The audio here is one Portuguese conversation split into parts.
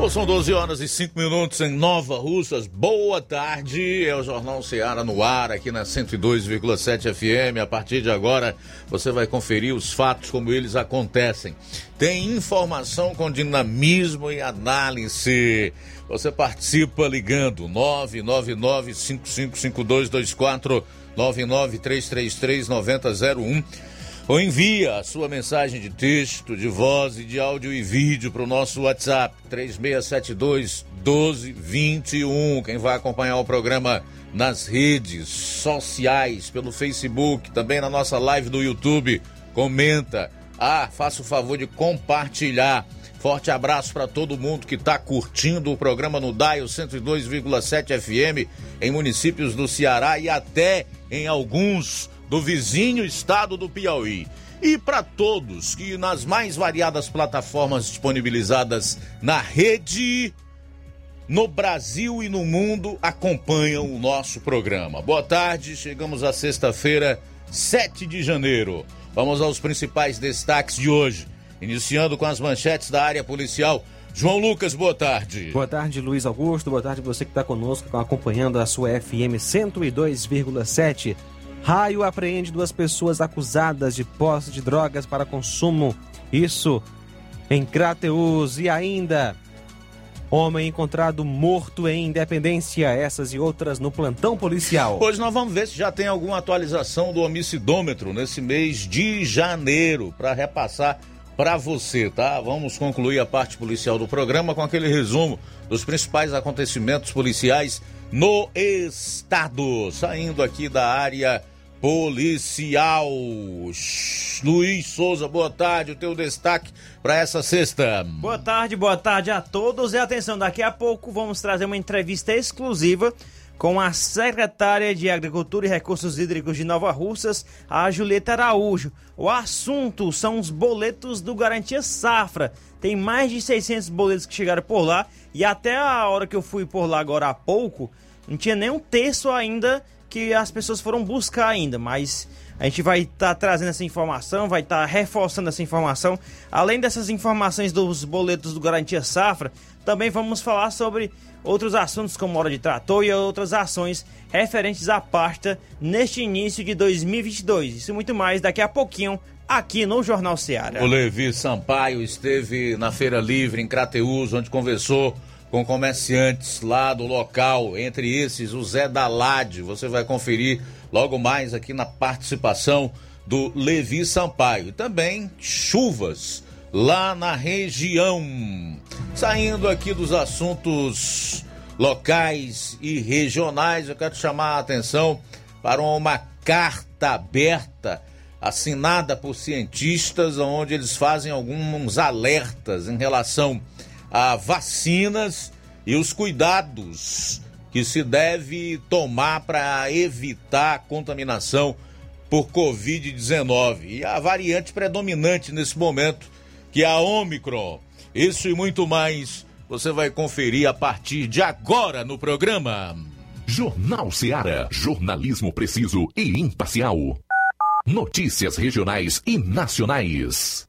Bom, são 12 horas e 5 minutos em Nova Russas. Boa tarde. É o Jornal Ceará no ar, aqui na 102,7 FM. A partir de agora, você vai conferir os fatos como eles acontecem. Tem informação com dinamismo e análise. Você participa ligando 999-555224, 99333-9001 ou envia a sua mensagem de texto, de voz e de áudio e vídeo para o nosso WhatsApp 3672 1221. Quem vai acompanhar o programa nas redes sociais, pelo Facebook, também na nossa live do YouTube, comenta. Ah, faça o favor de compartilhar. Forte abraço para todo mundo que está curtindo o programa no Dial 102,7 FM em municípios do Ceará e até em alguns do vizinho estado do Piauí. E para todos que nas mais variadas plataformas disponibilizadas na rede, no Brasil e no mundo acompanham o nosso programa. Boa tarde, chegamos à sexta-feira, 7 de janeiro. Vamos aos principais destaques de hoje, iniciando com as manchetes da área policial. João Lucas, boa tarde. Boa tarde, Luiz Augusto. Boa tarde você que está conosco, acompanhando a sua FM 102,7. Raio apreende duas pessoas acusadas de posse de drogas para consumo. Isso em Crateus. E ainda, homem encontrado morto em Independência. Essas e outras no plantão policial. Hoje nós vamos ver se já tem alguma atualização do homicidômetro nesse mês de janeiro para repassar para você, tá? Vamos concluir a parte policial do programa com aquele resumo dos principais acontecimentos policiais no estado. Saindo aqui da área policial. Luiz Souza, boa tarde. O teu destaque para essa sexta. Boa tarde, boa tarde a todos. E atenção, daqui a pouco vamos trazer uma entrevista exclusiva com a secretária de Agricultura e Recursos Hídricos de Nova Russas, a Julieta Araújo. O assunto são os boletos do Garantia Safra. Tem mais de 600 boletos que chegaram por lá e até a hora que eu fui por lá agora há pouco, não tinha nem um terço ainda que as pessoas foram buscar ainda, mas a gente vai estar tá trazendo essa informação, vai estar tá reforçando essa informação. Além dessas informações dos boletos do Garantia Safra, também vamos falar sobre outros assuntos como hora de trator e outras ações referentes à pasta neste início de 2022. Isso e muito mais daqui a pouquinho aqui no Jornal Ceará. O Levi Sampaio esteve na Feira Livre em Crateús, onde conversou com comerciantes lá do local, entre esses o Zé Dalade. Você vai conferir logo mais aqui na participação do Levi Sampaio. Também chuvas lá na região. Saindo aqui dos assuntos locais e regionais, eu quero chamar a atenção para uma carta aberta assinada por cientistas, onde eles fazem alguns alertas em relação a vacinas e os cuidados que se deve tomar para evitar a contaminação por Covid-19 e a variante predominante nesse momento, que é a Omicron. Isso e muito mais você vai conferir a partir de agora no programa. Jornal Seara. Jornalismo preciso e imparcial. Notícias regionais e nacionais.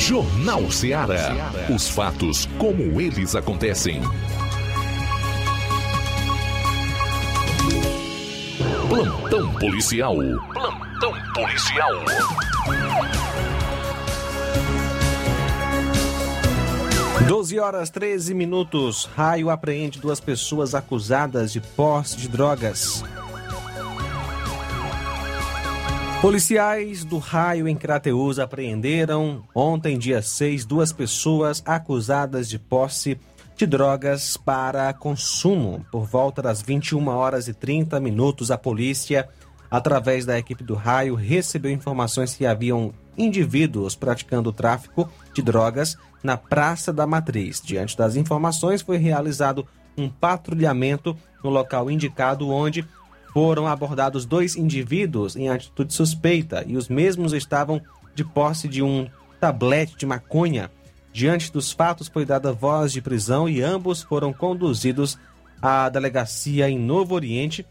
Jornal Ceará. Os fatos como eles acontecem. Plantão policial. Plantão policial. Doze horas 13 minutos. Raio apreende duas pessoas acusadas de posse de drogas. Policiais do Raio em Crateus apreenderam ontem, dia 6, duas pessoas acusadas de posse de drogas para consumo. Por volta das 21 horas e 30 minutos, a polícia, através da equipe do Raio, recebeu informações que haviam indivíduos praticando tráfico de drogas na Praça da Matriz. Diante das informações, foi realizado um patrulhamento no local indicado, onde foram abordados dois indivíduos em atitude suspeita e os mesmos estavam de posse de um tablete de maconha. Diante dos fatos, foi dada voz de prisão e ambos foram conduzidos à delegacia em Novo Oriente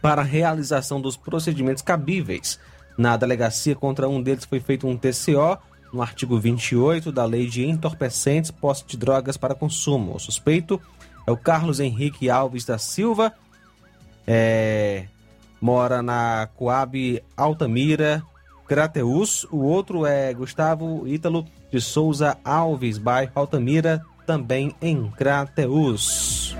para a realização dos procedimentos cabíveis. Na delegacia contra um deles foi feito um TCO no artigo 28 da Lei de Entorpecentes, posse de drogas para consumo. O suspeito é o Carlos Henrique Alves da Silva, é, mora na Coab Altamira, Crateus. O outro é Gustavo Ítalo de Souza Alves, bairro Altamira, também em Crateus.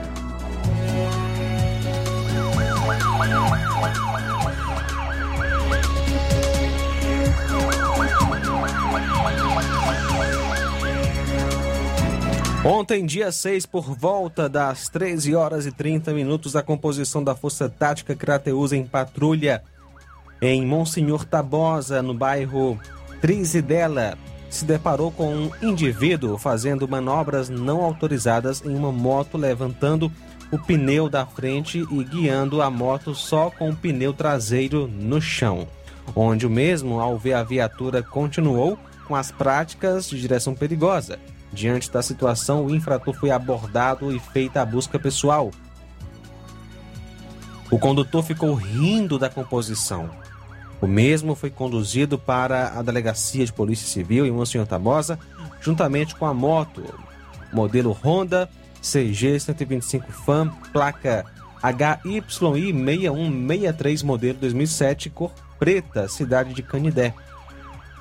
Ontem, dia 6, por volta das 13 horas e 30 minutos, a composição da Força Tática Crateus em patrulha em Monsenhor Tabosa, no bairro Trizidela, se deparou com um indivíduo fazendo manobras não autorizadas em uma moto, levantando o pneu da frente e guiando a moto só com o pneu traseiro no chão, onde o mesmo, ao ver a viatura, continuou com as práticas de direção perigosa. Diante da situação, o infrator foi abordado e feita a busca pessoal. O condutor ficou rindo da composição. O mesmo foi conduzido para a delegacia de Polícia Civil em Monsenhor Tabosa, juntamente com a moto, modelo Honda CG 125 FAM, placa HYI 6163, modelo 2007, cor preta, cidade de Canidé.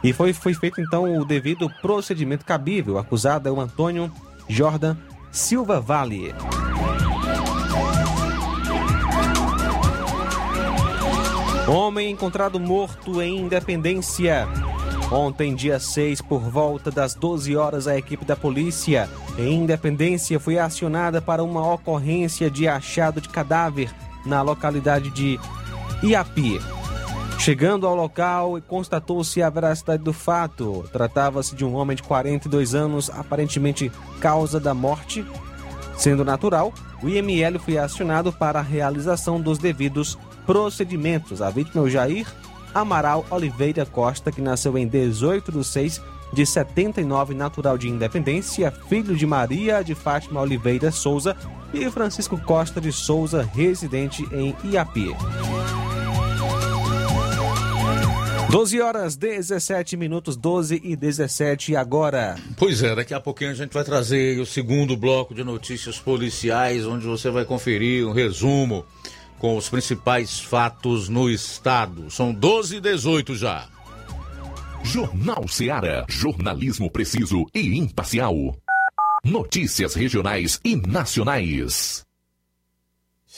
E foi, foi feito então o devido procedimento cabível. O acusado é o Antônio Jordan Silva Vale. Homem encontrado morto em Independência. Ontem, dia 6, por volta das 12 horas, a equipe da polícia em Independência foi acionada para uma ocorrência de achado de cadáver na localidade de Iapi. Chegando ao local, constatou-se a veracidade do fato. Tratava-se de um homem de 42 anos, aparentemente causa da morte. Sendo natural, o IML foi acionado para a realização dos devidos procedimentos. A vítima é o Jair Amaral Oliveira Costa, que nasceu em 18 de 6 de 79, natural de Independência, filho de Maria de Fátima Oliveira Souza e Francisco Costa de Souza, residente em Iapi. 12 horas 17 minutos, 12 e 17 agora. Pois é, daqui a pouquinho a gente vai trazer o segundo bloco de notícias policiais, onde você vai conferir um resumo com os principais fatos no estado. São 12 e 18 já. Jornal Seara. Jornalismo preciso e imparcial. Notícias regionais e nacionais.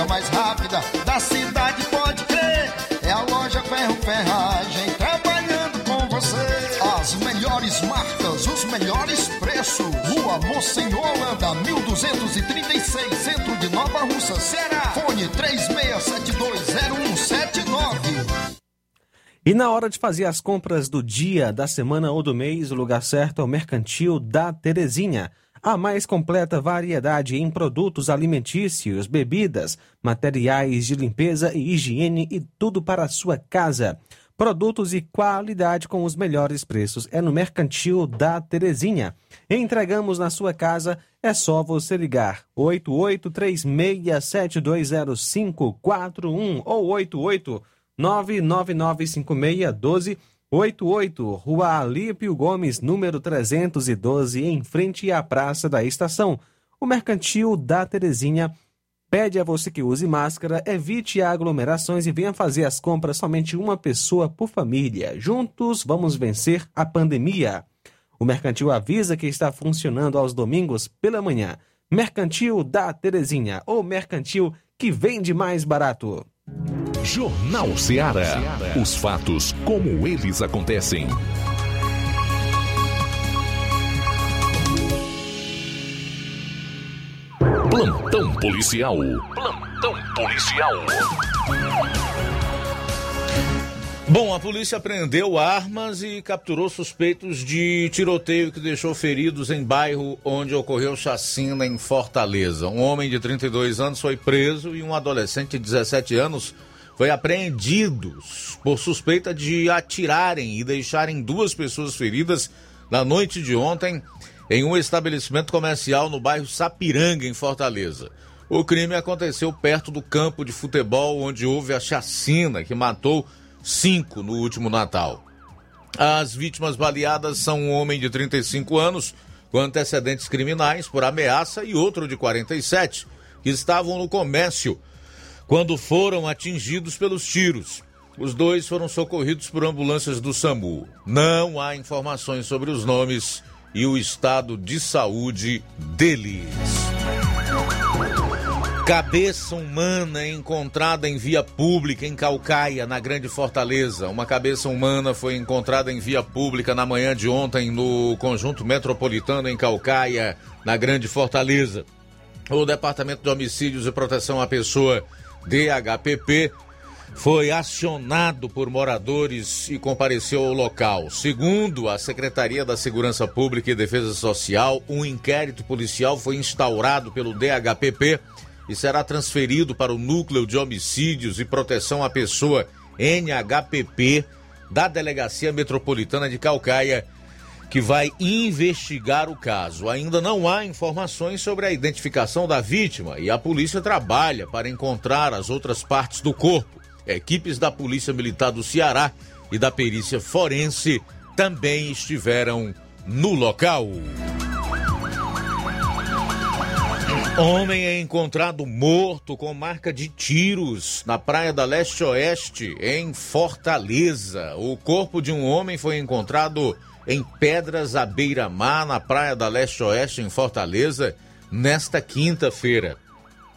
entrega mais rápida da cidade, pode crer. É a loja Ferro Ferragem trabalhando com você. As melhores marcas, os melhores preços. Rua Monsenhor Holanda, 1236, centro de Nova Russa, Ceará. Fone 36720179. E na hora de fazer as compras do dia, da semana ou do mês, o lugar certo é o Mercantil da Terezinha. A mais completa variedade em produtos alimentícios, bebidas, materiais de limpeza e higiene e tudo para a sua casa. Produtos e qualidade com os melhores preços é no Mercantil da Terezinha. Entregamos na sua casa, é só você ligar 8836720541 ou 88 999561288, Rua Alípio Gomes, número 312, em frente à Praça da Estação. O Mercantil da Terezinha pede a você que use máscara, evite aglomerações e venha fazer as compras somente uma pessoa por família. Juntos vamos vencer a pandemia. O Mercantil avisa que está funcionando aos domingos pela manhã. Mercantil da Terezinha, ou Mercantil que vende mais barato. Jornal Ceará. Os fatos como eles acontecem. Plantão policial. Plantão policial. Bom, a polícia prendeu armas e capturou suspeitos de tiroteio que deixou feridos em bairro onde ocorreu chacina em Fortaleza. Um homem de 32 anos foi preso e um adolescente de 17 anos foi apreendido por suspeita de atirarem e deixarem duas pessoas feridas na noite de ontem em um estabelecimento comercial no bairro Sapiranga, em Fortaleza. O crime aconteceu perto do campo de futebol onde houve a chacina que matou cinco no último Natal. As vítimas baleadas são um homem de 35 anos com antecedentes criminais por ameaça e outro de 47 que estavam no comércio quando foram atingidos pelos tiros. Os dois foram socorridos por ambulâncias do SAMU. Não há informações sobre os nomes e o estado de saúde deles. Cabeça humana encontrada em via pública em Calcaia, na Grande Fortaleza. Uma cabeça humana foi encontrada em via pública na manhã de ontem no conjunto metropolitano em Calcaia, na Grande Fortaleza. O Departamento de Homicídios e Proteção à Pessoa, DHPP, foi acionado por moradores e compareceu ao local. Segundo a Secretaria da Segurança Pública e Defesa Social, um inquérito policial foi instaurado pelo DHPP e será transferido para o Núcleo de Homicídios e Proteção à Pessoa NHPP da Delegacia Metropolitana de Calcaia, que vai investigar o caso. Ainda não há informações sobre a identificação da vítima e a polícia trabalha para encontrar as outras partes do corpo. Equipes da Polícia Militar do Ceará e da Perícia Forense também estiveram no local. Homem é encontrado morto com marca de tiros na praia da Leste-Oeste, em Fortaleza. O corpo de um homem foi encontrado em Pedras à beira-mar, na praia da Leste-Oeste, em Fortaleza, nesta quinta-feira.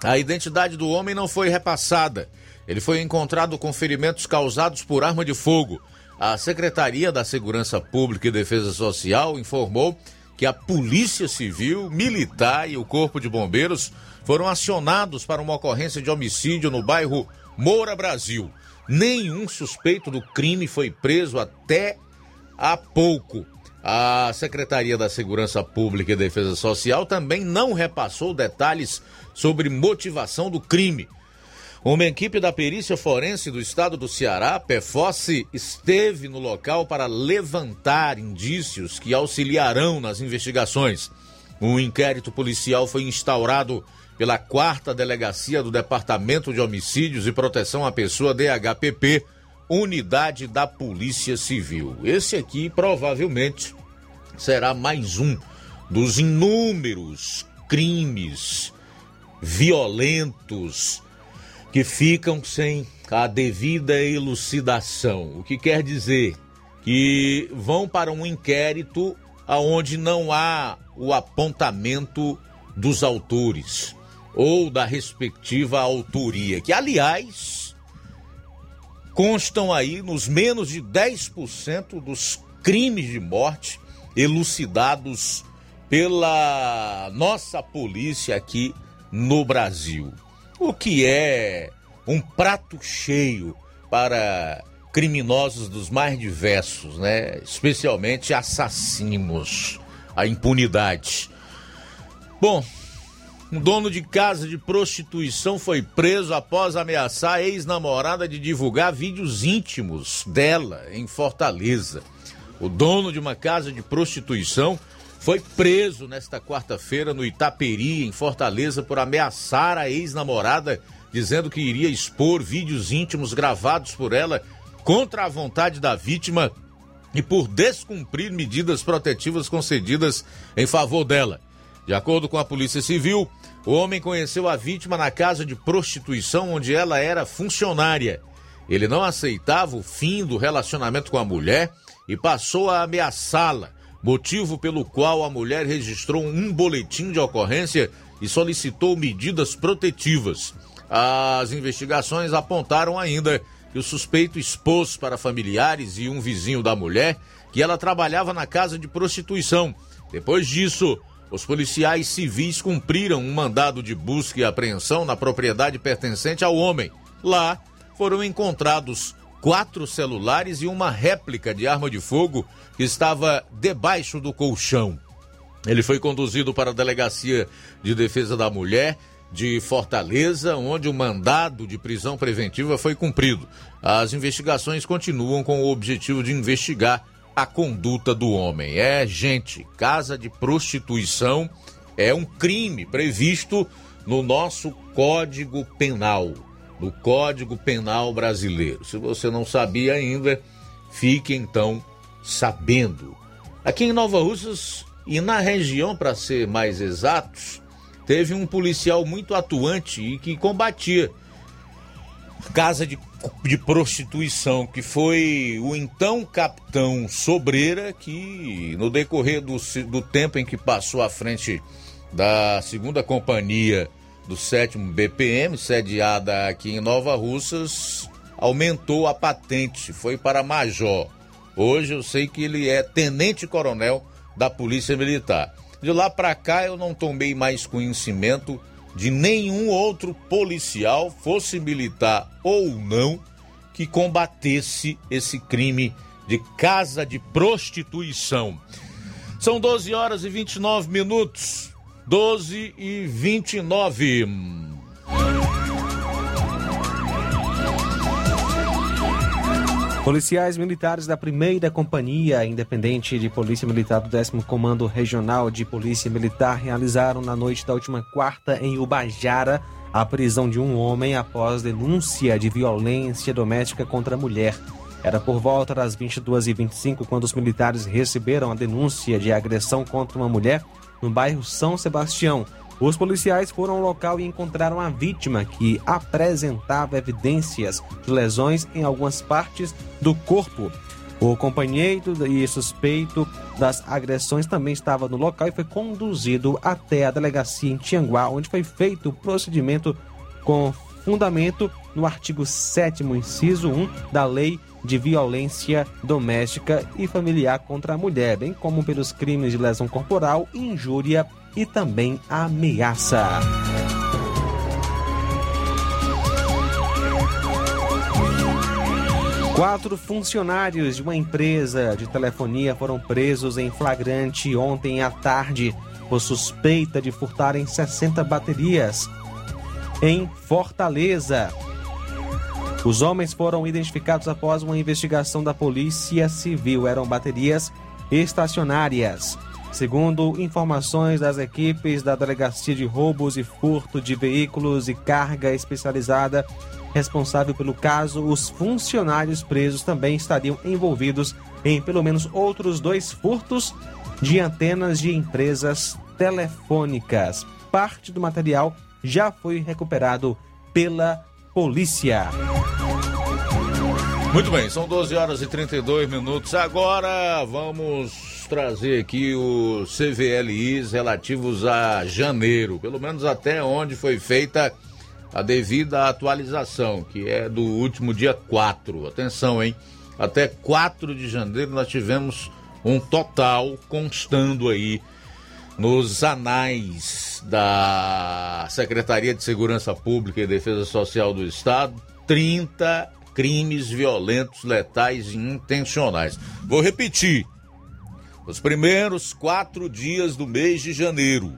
A identidade do homem não foi repassada. Ele foi encontrado com ferimentos causados por arma de fogo. A Secretaria da Segurança Pública e Defesa Social informou que a Polícia Civil, Militar e o Corpo de Bombeiros foram acionados para uma ocorrência de homicídio no bairro Moura Brasil. Nenhum suspeito do crime foi preso até há pouco. A Secretaria da Segurança Pública e Defesa Social também não repassou detalhes sobre motivação do crime. Uma equipe da Perícia Forense do Estado do Ceará, PEFOSSE, esteve no local para levantar indícios que auxiliarão nas investigações. Um inquérito policial foi instaurado pela quarta delegacia do Departamento de Homicídios e Proteção à Pessoa DHPP, unidade da Polícia Civil. Esse aqui provavelmente será mais um dos inúmeros crimes violentos que ficam sem a devida elucidação. O que quer dizer que vão para um inquérito aonde não há o apontamento dos autores ou da respectiva autoria, que aliás constam aí nos menos de 10% dos crimes de morte elucidados pela nossa polícia aqui no Brasil o que é um prato cheio para criminosos dos mais diversos, né? Especialmente assassinos, a impunidade. Bom, um dono de casa de prostituição foi preso após ameaçar a ex-namorada de divulgar vídeos íntimos dela em Fortaleza. O dono de uma casa de prostituição foi preso nesta quarta-feira no Itaperi, em Fortaleza, por ameaçar a ex-namorada, dizendo que iria expor vídeos íntimos gravados por ela contra a vontade da vítima e por descumprir medidas protetivas concedidas em favor dela. De acordo com a Polícia Civil, o homem conheceu a vítima na casa de prostituição onde ela era funcionária. Ele não aceitava o fim do relacionamento com a mulher e passou a ameaçá-la motivo pelo qual a mulher registrou um boletim de ocorrência e solicitou medidas protetivas. As investigações apontaram ainda que o suspeito expôs para familiares e um vizinho da mulher que ela trabalhava na casa de prostituição. Depois disso, os policiais civis cumpriram um mandado de busca e apreensão na propriedade pertencente ao homem. Lá foram encontrados quatro celulares e uma réplica de arma de fogo que estava debaixo do colchão. Ele foi conduzido para a Delegacia de Defesa da Mulher de Fortaleza, onde o mandado de prisão preventiva foi cumprido. As investigações continuam com o objetivo de investigar a conduta do homem. É, gente, casa de prostituição é um crime previsto no nosso Código Penal no Código Penal Brasileiro. Se você não sabia ainda, fique então sabendo. Aqui em Nova Russas e na região, para ser mais exatos, teve um policial muito atuante e que combatia casa de, de prostituição, que foi o então capitão Sobreira, que no decorrer do, do tempo em que passou à frente da segunda companhia do 7 BPM, sediada aqui em Nova Russas, aumentou a patente, foi para major. Hoje eu sei que ele é tenente-coronel da Polícia Militar. De lá para cá eu não tomei mais conhecimento de nenhum outro policial, fosse militar ou não, que combatesse esse crime de casa de prostituição. São 12 horas e 29 minutos. 12 e 29. Policiais militares da primeira companhia independente de Polícia Militar do 10 Comando Regional de Polícia Militar realizaram na noite da última quarta em Ubajara a prisão de um homem após denúncia de violência doméstica contra a mulher. Era por volta das 22h25 quando os militares receberam a denúncia de agressão contra uma mulher no bairro São Sebastião. Os policiais foram ao local e encontraram a vítima, que apresentava evidências de lesões em algumas partes do corpo. O companheiro e suspeito das agressões também estava no local e foi conduzido até a delegacia em Tianguá, onde foi feito o procedimento com fundamento no artigo 7 inciso 1 da Lei de Violência Doméstica e Familiar contra a Mulher, bem como pelos crimes de lesão corporal, injúria e também ameaça. Quatro funcionários de uma empresa de telefonia foram presos em flagrante ontem à tarde por suspeita de furtarem 60 baterias em Fortaleza. Os homens foram identificados após uma investigação da Polícia Civil. Eram baterias estacionárias. Segundo informações das equipes da Delegacia de Roubos e Furto de Veículos e Carga Especializada, responsável pelo caso, os funcionários presos também estariam envolvidos em pelo menos outros dois furtos de antenas de empresas telefônicas. Parte do material já foi recuperado pela polícia. Muito bem, são 12 horas e 32 minutos. Agora vamos trazer aqui os CVLIs relativos a janeiro, pelo menos até onde foi feita a devida atualização, que é do último dia 4. Atenção, hein? Até 4 de janeiro nós tivemos um total constando aí nos anais da Secretaria de Segurança Pública e Defesa Social do Estado 30 crimes violentos, letais e intencionais. Vou repetir. Os primeiros quatro dias do mês de janeiro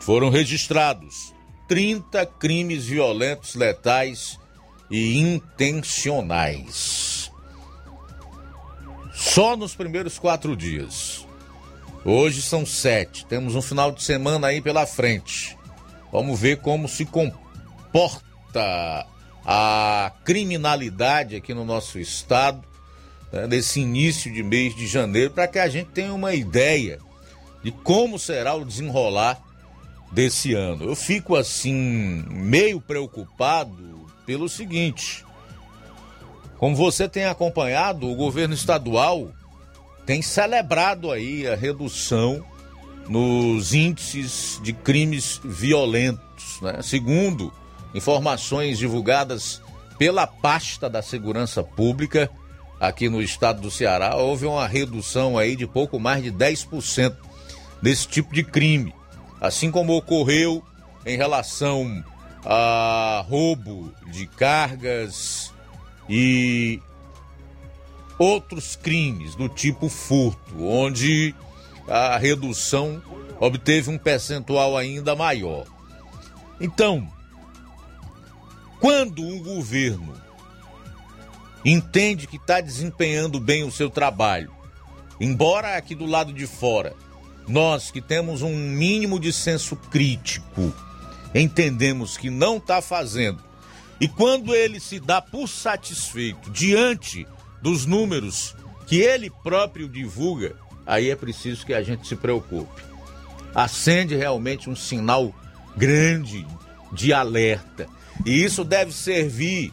foram registrados 30 crimes violentos, letais e intencionais. Só nos primeiros quatro dias. Hoje são sete. Temos um final de semana aí pela frente. Vamos ver como se comporta a criminalidade aqui no nosso estado nesse início de mês de janeiro, para que a gente tenha uma ideia de como será o desenrolar desse ano. Eu fico assim meio preocupado pelo seguinte: como você tem acompanhado, o governo estadual tem celebrado aí a redução nos índices de crimes violentos, né? Segundo informações divulgadas pela pasta da Segurança Pública aqui no estado do Ceará, houve uma redução aí de pouco mais de 10% desse tipo de crime assim como ocorreu em relação a roubo de cargas e outros crimes do tipo furto, onde a redução obteve um percentual ainda maior. Então, quando um governo entende que está desempenhando bem o seu trabalho, embora aqui do lado de fora nós que temos um mínimo de senso crítico, entendemos que não está fazendo. E quando ele se dá por satisfeito diante dos números que ele próprio divulga, aí é preciso que a gente se preocupe. Acende realmente um sinal grande de alerta. E isso deve servir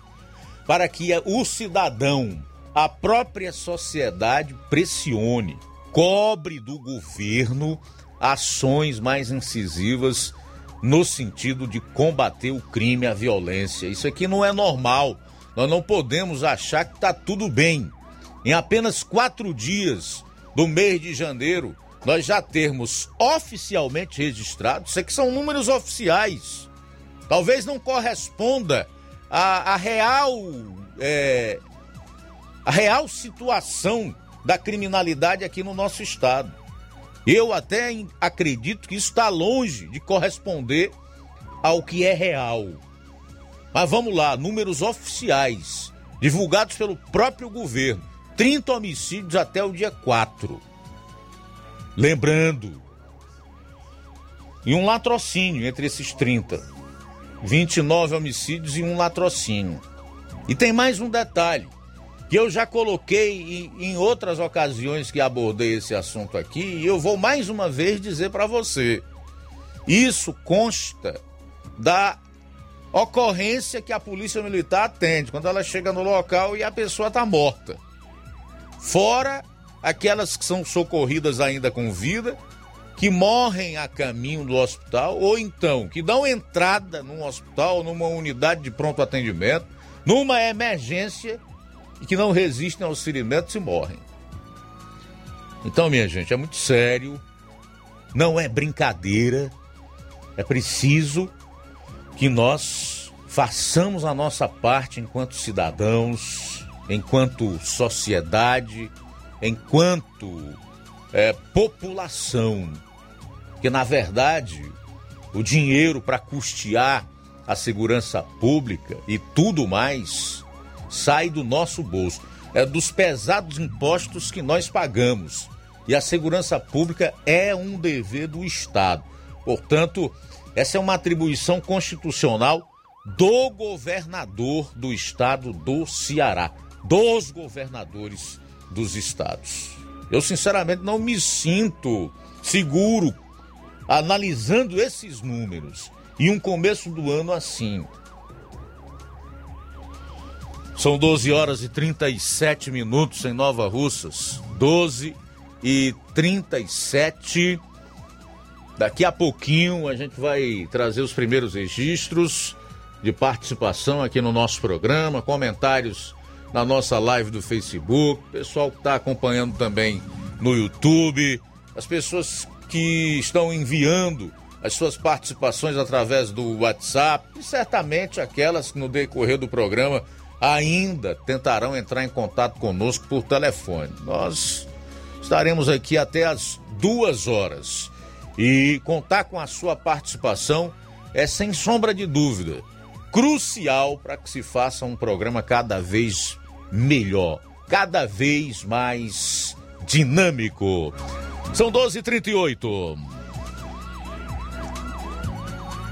para que o cidadão, a própria sociedade pressione cobre do governo ações mais incisivas no sentido de combater o crime, a violência. Isso aqui não é normal. Nós não podemos achar que está tudo bem. Em apenas quatro dias do mês de janeiro, nós já termos oficialmente registrados, isso aqui são números oficiais. Talvez não corresponda a, a real é, a real situação da criminalidade aqui no nosso estado. Eu até acredito que isso está longe de corresponder ao que é real. Mas vamos lá, números oficiais, divulgados pelo próprio governo: 30 homicídios até o dia 4. Lembrando, e um latrocínio entre esses 30. 29 homicídios e um latrocínio. E tem mais um detalhe que eu já coloquei em, em outras ocasiões que abordei esse assunto aqui e eu vou mais uma vez dizer para você. Isso consta da ocorrência que a polícia militar atende quando ela chega no local e a pessoa está morta. Fora aquelas que são socorridas ainda com vida que morrem a caminho do hospital ou então que dão entrada num hospital, numa unidade de pronto atendimento, numa emergência e que não resistem aos ferimentos e morrem. Então, minha gente, é muito sério, não é brincadeira, é preciso que nós façamos a nossa parte enquanto cidadãos, enquanto sociedade, enquanto é, população que na verdade o dinheiro para custear a segurança pública e tudo mais sai do nosso bolso, é dos pesados impostos que nós pagamos. E a segurança pública é um dever do Estado. Portanto, essa é uma atribuição constitucional do governador do estado do Ceará, dos governadores dos estados. Eu sinceramente não me sinto seguro analisando esses números e um começo do ano assim. São 12 horas e 37 minutos em Nova Russas. 12 e 37. Daqui a pouquinho a gente vai trazer os primeiros registros de participação aqui no nosso programa, comentários na nossa live do Facebook, pessoal que está acompanhando também no YouTube, as pessoas que estão enviando as suas participações através do WhatsApp e certamente aquelas que no decorrer do programa ainda tentarão entrar em contato conosco por telefone. Nós estaremos aqui até as duas horas e contar com a sua participação é sem sombra de dúvida crucial para que se faça um programa cada vez melhor, cada vez mais dinâmico. São 12h38.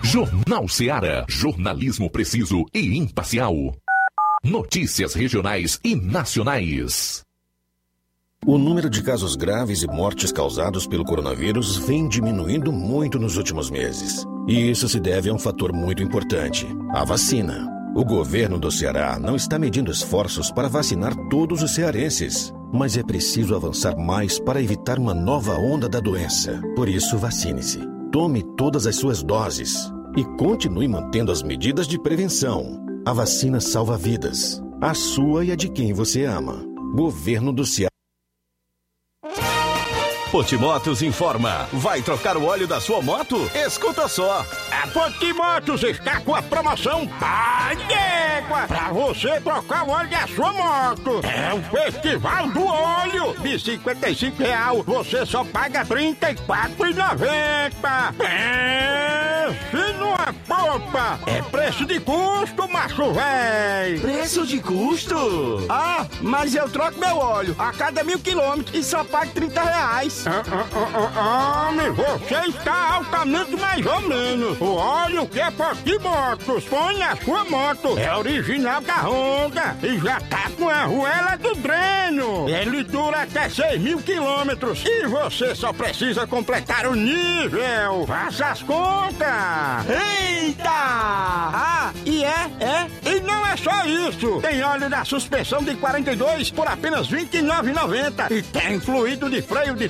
Jornal Seara. Jornalismo preciso e imparcial. Notícias regionais e nacionais. O número de casos graves e mortes causados pelo coronavírus vem diminuindo muito nos últimos meses. E isso se deve a um fator muito importante: a vacina. O governo do Ceará não está medindo esforços para vacinar todos os cearenses, mas é preciso avançar mais para evitar uma nova onda da doença. Por isso, vacine-se. Tome todas as suas doses e continue mantendo as medidas de prevenção. A vacina salva vidas, a sua e a de quem você ama. Governo do Ceará. Potimotos informa. Vai trocar o óleo da sua moto? Escuta só. A Potimotos está com a promoção Pai d'Égua para você trocar o óleo da sua moto. É o Festival do Óleo. De 55 real, você só paga R$ 34,90. É, se não é popa, é preço de custo, macho véi. Preço de custo? Ah, mas eu troco meu óleo a cada mil quilômetros e só pago 30 reais. Ah, ah, ah, ah, Homem, você está altamente mais ou menos. O óleo que é Potimotos põe na sua moto. É original da Honda e já tá com a arruela do dreno. Ele dura até 6 mil quilômetros e você só precisa completar o nível. Faça as contas. Eita! Ah, e é, é? E não é só isso. Tem óleo da suspensão de 42 por apenas R$ 29,90 e tem fluido de freio de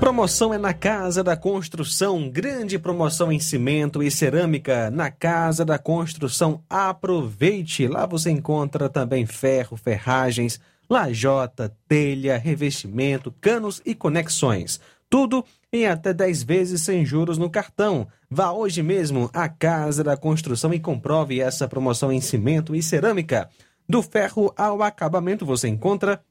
Promoção é na Casa da Construção. Grande promoção em cimento e cerâmica na Casa da Construção. Aproveite! Lá você encontra também ferro, ferragens, lajota, telha, revestimento, canos e conexões. Tudo em até 10 vezes sem juros no cartão. Vá hoje mesmo à Casa da Construção e comprove essa promoção em cimento e cerâmica. Do ferro ao acabamento você encontra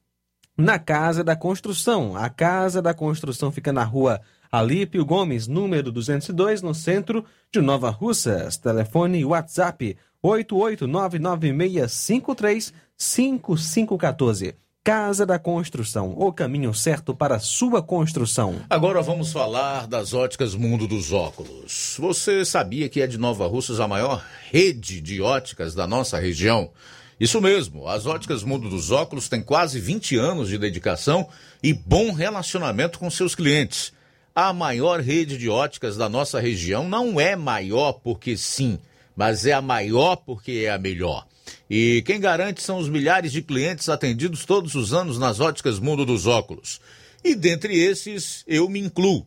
na Casa da Construção. A Casa da Construção fica na rua Alípio Gomes, número 202, no centro de Nova Russas. Telefone WhatsApp 88996535514. Casa da Construção, o caminho certo para sua construção. Agora vamos falar das óticas Mundo dos Óculos. Você sabia que é de Nova Russas a maior rede de óticas da nossa região? Isso mesmo, as óticas Mundo dos Óculos têm quase 20 anos de dedicação e bom relacionamento com seus clientes. A maior rede de óticas da nossa região não é maior porque sim, mas é a maior porque é a melhor. E quem garante são os milhares de clientes atendidos todos os anos nas óticas Mundo dos Óculos. E dentre esses, eu me incluo.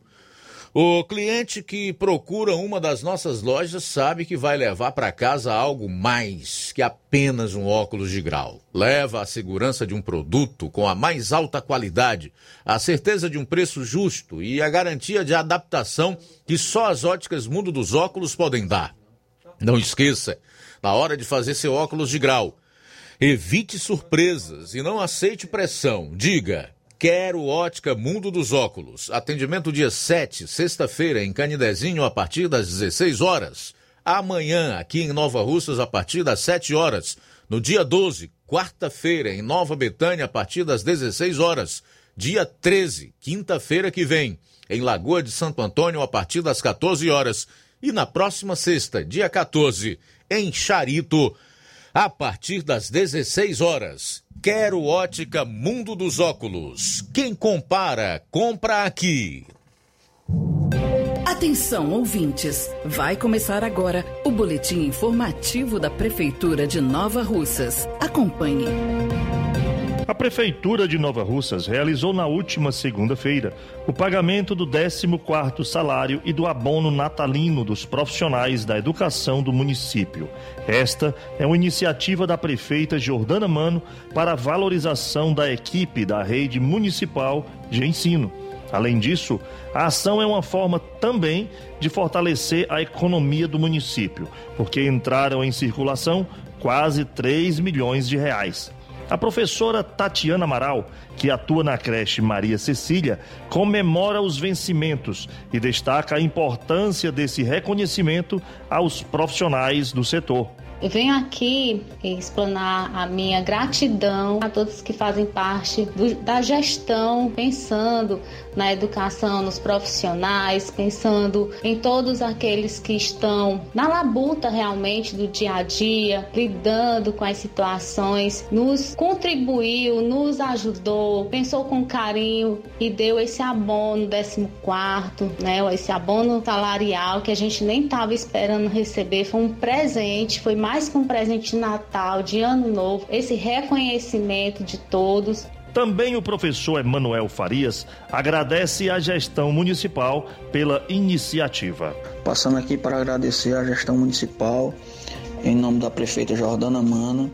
O cliente que procura uma das nossas lojas sabe que vai levar para casa algo mais que apenas um óculos de grau. Leva a segurança de um produto com a mais alta qualidade, a certeza de um preço justo e a garantia de adaptação que só as óticas Mundo dos Óculos podem dar. Não esqueça, na hora de fazer seu óculos de grau, Evite surpresas e não aceite pressão. Diga: Quero Ótica Mundo dos Óculos. Atendimento dia 7, sexta-feira, em Canidezinho, a partir das 16 horas. Amanhã, aqui em Nova Russas, a partir das 7 horas. No dia 12, quarta-feira, em Nova Betânia, a partir das 16 horas. Dia 13, quinta-feira que vem, em Lagoa de Santo Antônio, a partir das 14 horas. E na próxima sexta, dia 14, em Charito, a partir das 16 horas. Quero ótica Mundo dos Óculos. Quem compara, compra aqui. Atenção, ouvintes! Vai começar agora o boletim informativo da Prefeitura de Nova Russas. Acompanhe. A Prefeitura de Nova Russas realizou na última segunda-feira o pagamento do 14º salário e do abono natalino dos profissionais da educação do município. Esta é uma iniciativa da prefeita Jordana Mano para a valorização da equipe da rede municipal de ensino. Além disso, a ação é uma forma também de fortalecer a economia do município, porque entraram em circulação quase 3 milhões de reais. A professora Tatiana Amaral, que atua na creche Maria Cecília, comemora os vencimentos e destaca a importância desse reconhecimento aos profissionais do setor. Venho aqui explanar a minha gratidão a todos que fazem parte do, da gestão, pensando na educação, nos profissionais, pensando em todos aqueles que estão na labuta realmente do dia a dia, lidando com as situações, nos contribuiu, nos ajudou, pensou com carinho e deu esse abono 14, né? Esse abono salarial que a gente nem estava esperando receber, foi um presente, foi mais que um presente de Natal, de Ano Novo, esse reconhecimento de todos. Também o professor Emanuel Farias agradece à gestão municipal pela iniciativa. Passando aqui para agradecer à gestão municipal, em nome da prefeita Jordana Mano,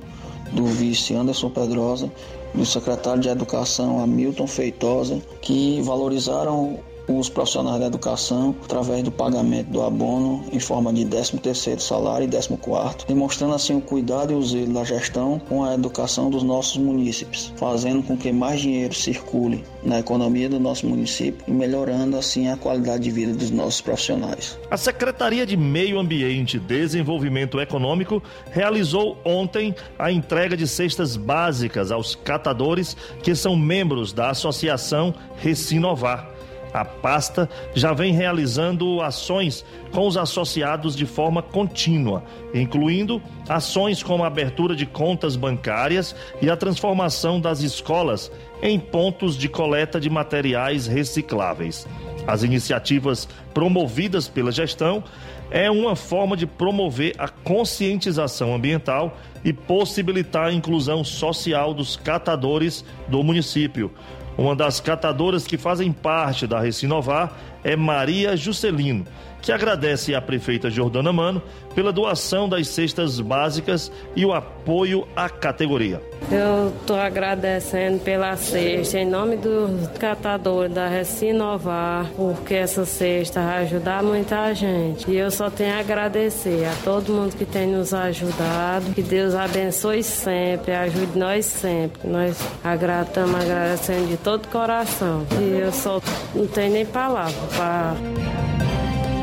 do vice Anderson Pedrosa, do secretário de Educação Hamilton Feitosa, que valorizaram os profissionais da educação através do pagamento do abono em forma de 13º salário e 14º, demonstrando assim o cuidado e o zelo da gestão com a educação dos nossos munícipes, fazendo com que mais dinheiro circule na economia do nosso município e melhorando assim a qualidade de vida dos nossos profissionais. A Secretaria de Meio Ambiente e Desenvolvimento Econômico realizou ontem a entrega de cestas básicas aos catadores que são membros da Associação Recinovar. A pasta já vem realizando ações com os associados de forma contínua, incluindo ações como a abertura de contas bancárias e a transformação das escolas em pontos de coleta de materiais recicláveis. As iniciativas promovidas pela gestão é uma forma de promover a conscientização ambiental e possibilitar a inclusão social dos catadores do município uma das catadoras que fazem parte da Recinovar é Maria Juscelino, que agradece à prefeita Jordana Mano pela doação das cestas básicas e o apoio à categoria. Eu estou agradecendo pela cesta em nome dos catadores da Recinovar, porque essa cesta vai ajudar muita gente. E eu só tenho a agradecer a todo mundo que tem nos ajudado. Que Deus abençoe sempre, ajude nós sempre. Nós agradamos, agradecendo de todo coração. E eu só não tenho nem palavra para.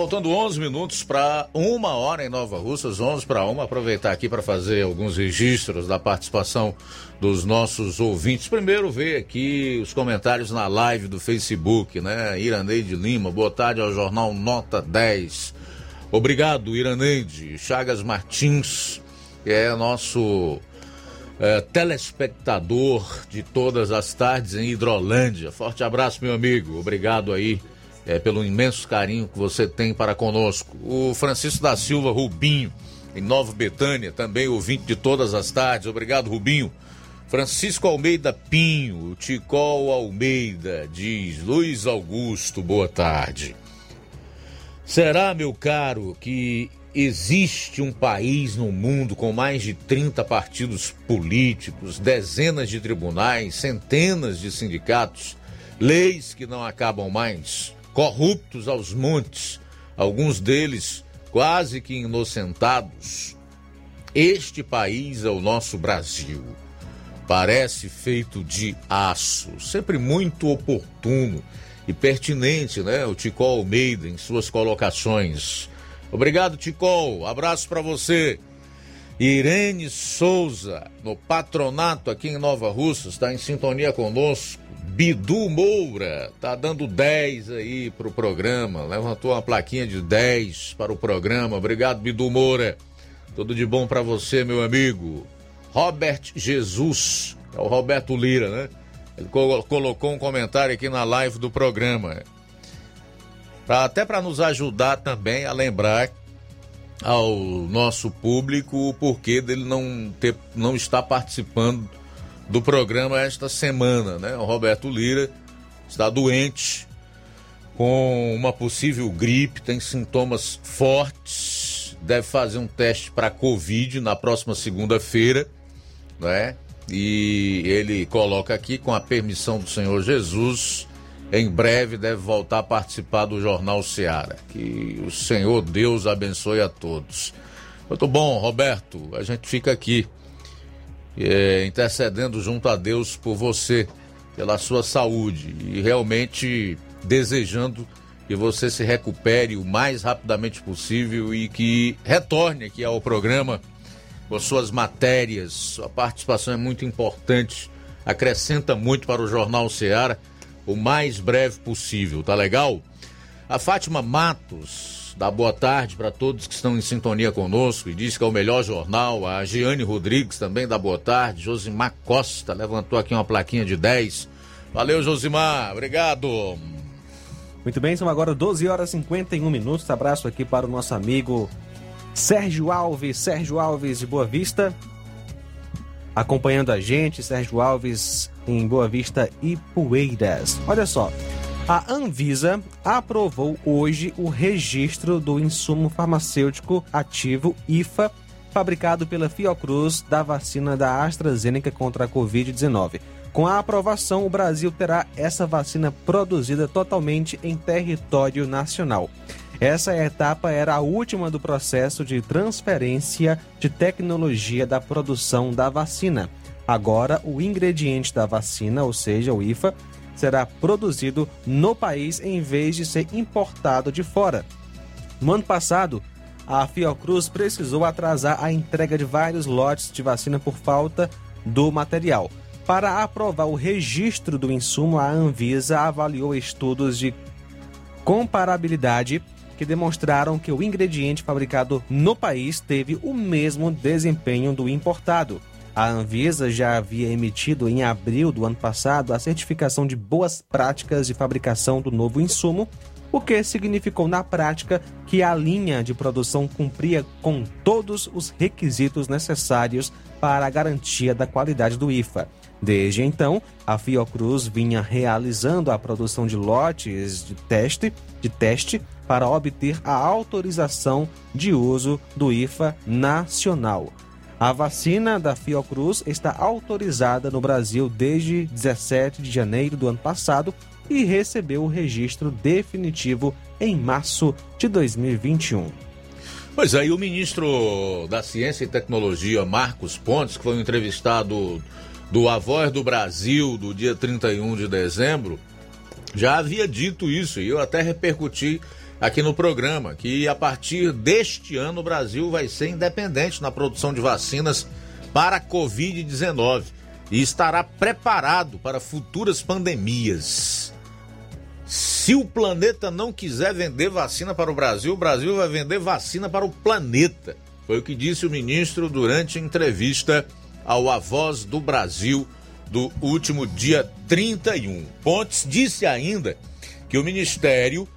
Faltando 11 minutos para uma hora em Nova Russas, 11 para uma. Aproveitar aqui para fazer alguns registros da participação dos nossos ouvintes. Primeiro, ver aqui os comentários na live do Facebook, né? Iraneide Lima, boa tarde ao jornal Nota 10. Obrigado, Iraneide. Chagas Martins, que é nosso é, telespectador de todas as tardes em Hidrolândia. Forte abraço, meu amigo. Obrigado aí é, pelo imenso carinho que você tem para conosco. O Francisco da Silva Rubinho, em Nova Betânia, também ouvinte de todas as tardes. Obrigado, Rubinho. Francisco Almeida Pinho, Ticol Almeida, diz Luiz Augusto, boa tarde. Será, meu caro, que existe um país no mundo com mais de 30 partidos políticos, dezenas de tribunais, centenas de sindicatos, leis que não acabam mais, corruptos aos montes, alguns deles quase que inocentados? Este país é o nosso Brasil. Parece feito de aço, sempre muito oportuno e pertinente, né? O Ticol Almeida em suas colocações. Obrigado, Ticol. Abraço para você. Irene Souza, no patronato aqui em Nova Russa, está em sintonia conosco. Bidu Moura, tá dando 10 aí pro programa. Levantou uma plaquinha de 10 para o programa. Obrigado, Bidu Moura. Tudo de bom para você, meu amigo. Robert Jesus, é o Roberto Lira, né? Ele colocou um comentário aqui na live do programa. Pra, até para nos ajudar também a lembrar ao nosso público o porquê dele não, ter, não estar participando do programa esta semana, né? O Roberto Lira está doente com uma possível gripe, tem sintomas fortes, deve fazer um teste para Covid na próxima segunda-feira né? E ele coloca aqui, com a permissão do Senhor Jesus, em breve deve voltar a participar do Jornal Seara. Que o Senhor Deus abençoe a todos. Muito bom, Roberto. A gente fica aqui é, intercedendo junto a Deus por você, pela sua saúde e realmente desejando que você se recupere o mais rapidamente possível e que retorne aqui ao programa com suas matérias. Sua participação é muito importante, acrescenta muito para o Jornal Ceará o mais breve possível, tá legal? A Fátima Matos dá boa tarde para todos que estão em sintonia conosco e diz que é o melhor jornal. A Giane Rodrigues também dá boa tarde. Josimar Costa levantou aqui uma plaquinha de 10. Valeu, Josimar. Obrigado. Muito bem, são agora 12 horas e 51 minutos. Abraço aqui para o nosso amigo Sérgio Alves, Sérgio Alves de Boa Vista, acompanhando a gente, Sérgio Alves em Boa Vista e Poeiras. Olha só, a Anvisa aprovou hoje o registro do insumo farmacêutico ativo IFA, fabricado pela Fiocruz da vacina da AstraZeneca contra a Covid-19. Com a aprovação, o Brasil terá essa vacina produzida totalmente em território nacional. Essa etapa era a última do processo de transferência de tecnologia da produção da vacina. Agora, o ingrediente da vacina, ou seja, o IFA, será produzido no país em vez de ser importado de fora. No ano passado, a Fiocruz precisou atrasar a entrega de vários lotes de vacina por falta do material. Para aprovar o registro do insumo, a Anvisa avaliou estudos de comparabilidade que demonstraram que o ingrediente fabricado no país teve o mesmo desempenho do importado. A Anvisa já havia emitido em abril do ano passado a certificação de boas práticas de fabricação do novo insumo, o que significou na prática que a linha de produção cumpria com todos os requisitos necessários para a garantia da qualidade do IFA. Desde então, a Fiocruz vinha realizando a produção de lotes de teste, de teste para obter a autorização de uso do IFA nacional. A vacina da Fiocruz está autorizada no Brasil desde 17 de janeiro do ano passado e recebeu o registro definitivo em março de 2021. Pois aí, o ministro da Ciência e Tecnologia, Marcos Pontes, que foi entrevistado do A Voz do Brasil do dia 31 de dezembro, já havia dito isso e eu até repercuti aqui no programa que a partir deste ano o Brasil vai ser independente na produção de vacinas para a Covid-19 e estará preparado para futuras pandemias. Se o planeta não quiser vender vacina para o Brasil, o Brasil vai vender vacina para o planeta. Foi o que disse o ministro durante entrevista ao A Voz do Brasil do último dia 31. Pontes disse ainda que o Ministério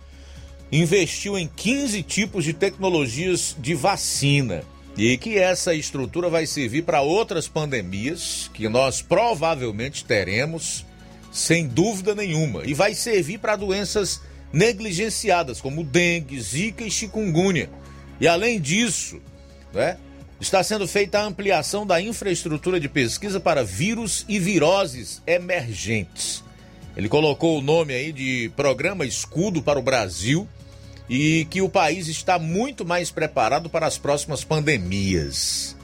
investiu em 15 tipos de tecnologias de vacina e que essa estrutura vai servir para outras pandemias que nós provavelmente teremos, sem dúvida nenhuma, e vai servir para doenças negligenciadas como dengue, zika e chikungunya. E além disso, né, está sendo feita a ampliação da infraestrutura de pesquisa para vírus e viroses emergentes. Ele colocou o nome aí de Programa Escudo para o Brasil e que o país está muito mais preparado para as próximas pandemias.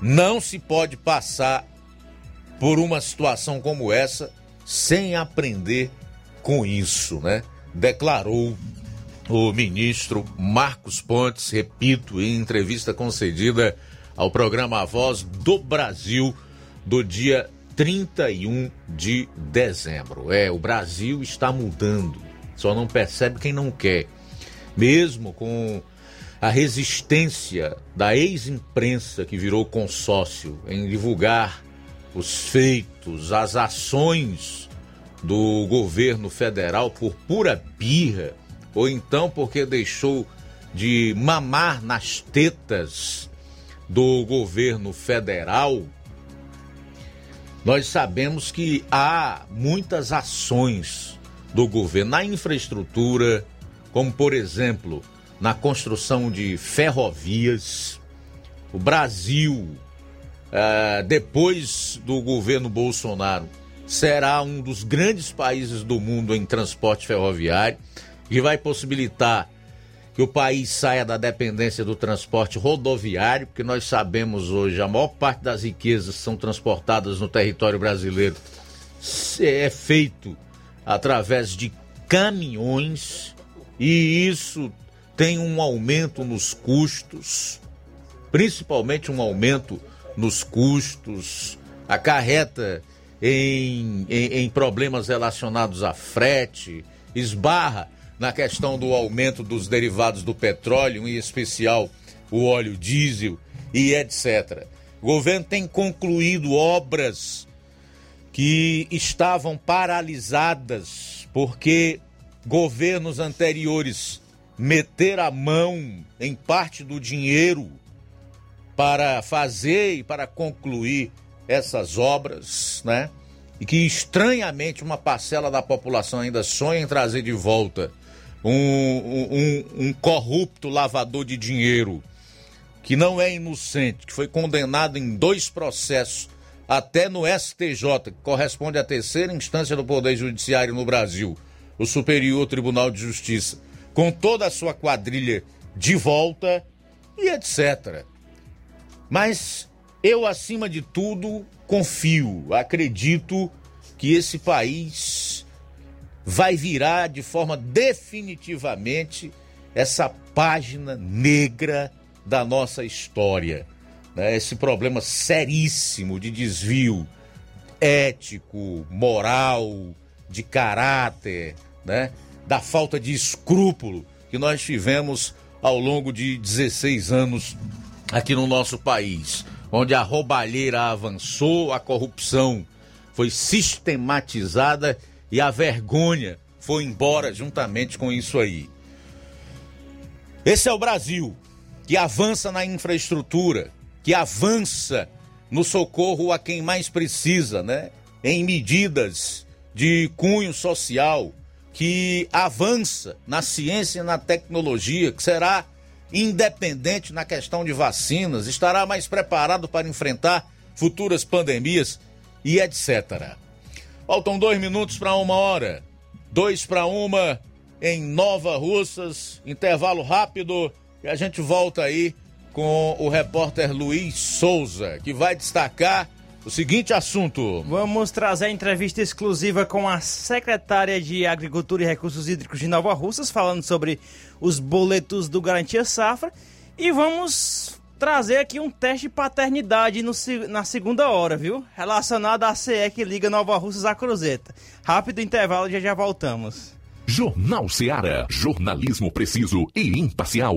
Não se pode passar por uma situação como essa sem aprender com isso, né? Declarou o ministro Marcos Pontes, repito, em entrevista concedida ao programa A Voz do Brasil do dia 31 de dezembro. É, o Brasil está mudando, só não percebe quem não quer. Mesmo com a resistência da ex-imprensa que virou consórcio em divulgar os feitos, as ações do governo federal por pura birra, ou então porque deixou de mamar nas tetas do governo federal, nós sabemos que há muitas ações do governo na infraestrutura, como por exemplo na construção de ferrovias. O Brasil, eh, depois do governo Bolsonaro, será um dos grandes países do mundo em transporte ferroviário, que vai possibilitar que o país saia da dependência do transporte rodoviário, porque nós sabemos hoje a maior parte das riquezas são transportadas no território brasileiro é feito através de caminhões e isso tem um aumento nos custos, principalmente um aumento nos custos, acarreta em, em, em problemas relacionados a frete, esbarra na questão do aumento dos derivados do petróleo, em especial o óleo diesel e etc. O governo tem concluído obras que estavam paralisadas porque governos anteriores meteram a mão em parte do dinheiro para fazer e para concluir essas obras, né? E que estranhamente uma parcela da população ainda sonha em trazer de volta um, um, um corrupto lavador de dinheiro que não é inocente, que foi condenado em dois processos até no STJ, que corresponde à terceira instância do Poder Judiciário no Brasil, o Superior Tribunal de Justiça, com toda a sua quadrilha de volta e etc. Mas eu, acima de tudo, confio, acredito que esse país vai virar de forma definitivamente essa página negra da nossa história. Né? Esse problema seríssimo de desvio ético, moral, de caráter, né? da falta de escrúpulo que nós tivemos ao longo de 16 anos aqui no nosso país, onde a roubalheira avançou, a corrupção foi sistematizada e a vergonha foi embora juntamente com isso aí. Esse é o Brasil que avança na infraestrutura, que avança no socorro a quem mais precisa, né? Em medidas de cunho social, que avança na ciência e na tecnologia, que será independente na questão de vacinas, estará mais preparado para enfrentar futuras pandemias e etc. Faltam dois minutos para uma hora. Dois para uma em Nova Russas. Intervalo rápido e a gente volta aí com o repórter Luiz Souza, que vai destacar o seguinte assunto. Vamos trazer a entrevista exclusiva com a secretária de Agricultura e Recursos Hídricos de Nova Russas, falando sobre os boletos do Garantia Safra. E vamos trazer aqui um teste de paternidade no, na segunda hora, viu? Relacionado à CE que liga Nova Russas à Cruzeta. Rápido intervalo, já já voltamos. Jornal Seara. Jornalismo preciso e imparcial.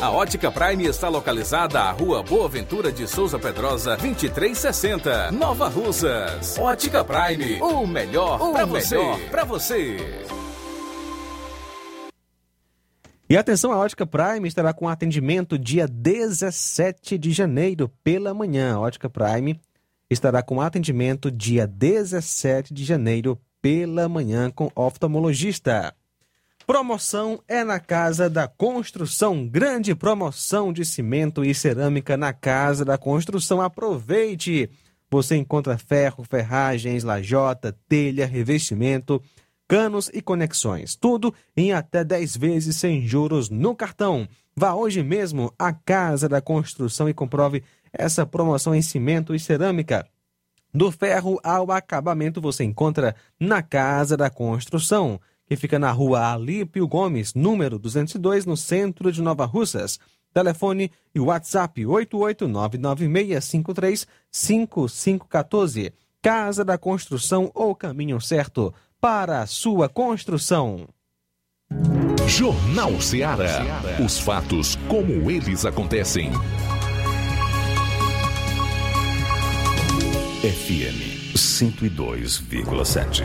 A Ótica Prime está localizada à Rua Boa Ventura de Souza Pedrosa, 2360, Nova Russas. Ótica Prime, o melhor para você. Para você. E atenção, a Ótica Prime estará com atendimento dia 17 de janeiro pela manhã. A Ótica Prime estará com atendimento dia 17 de janeiro pela manhã com oftalmologista. Promoção é na Casa da Construção. Grande promoção de cimento e cerâmica na Casa da Construção. Aproveite! Você encontra ferro, ferragens, lajota, telha, revestimento, canos e conexões. Tudo em até 10 vezes sem juros no cartão. Vá hoje mesmo à Casa da Construção e comprove essa promoção em cimento e cerâmica. Do ferro ao acabamento você encontra na Casa da Construção que fica na rua Alípio Gomes, número 202, no centro de Nova Russas. Telefone e WhatsApp 88996535514. Casa da Construção ou Caminho Certo. para a sua construção. Jornal Ceará. Os fatos como eles acontecem. FM 102,7.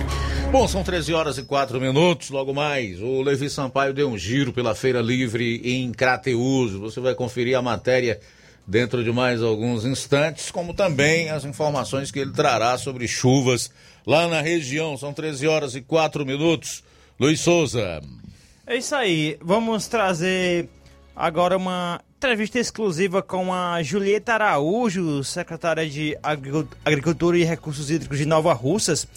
Bom, são 13 horas e 4 minutos. Logo mais, o Levi Sampaio deu um giro pela Feira Livre em Crateus. Você vai conferir a matéria dentro de mais alguns instantes, como também as informações que ele trará sobre chuvas lá na região. São 13 horas e 4 minutos. Luiz Souza. É isso aí. Vamos trazer agora uma entrevista exclusiva com a Julieta Araújo, secretária de Agricultura e Recursos Hídricos de Nova Russas.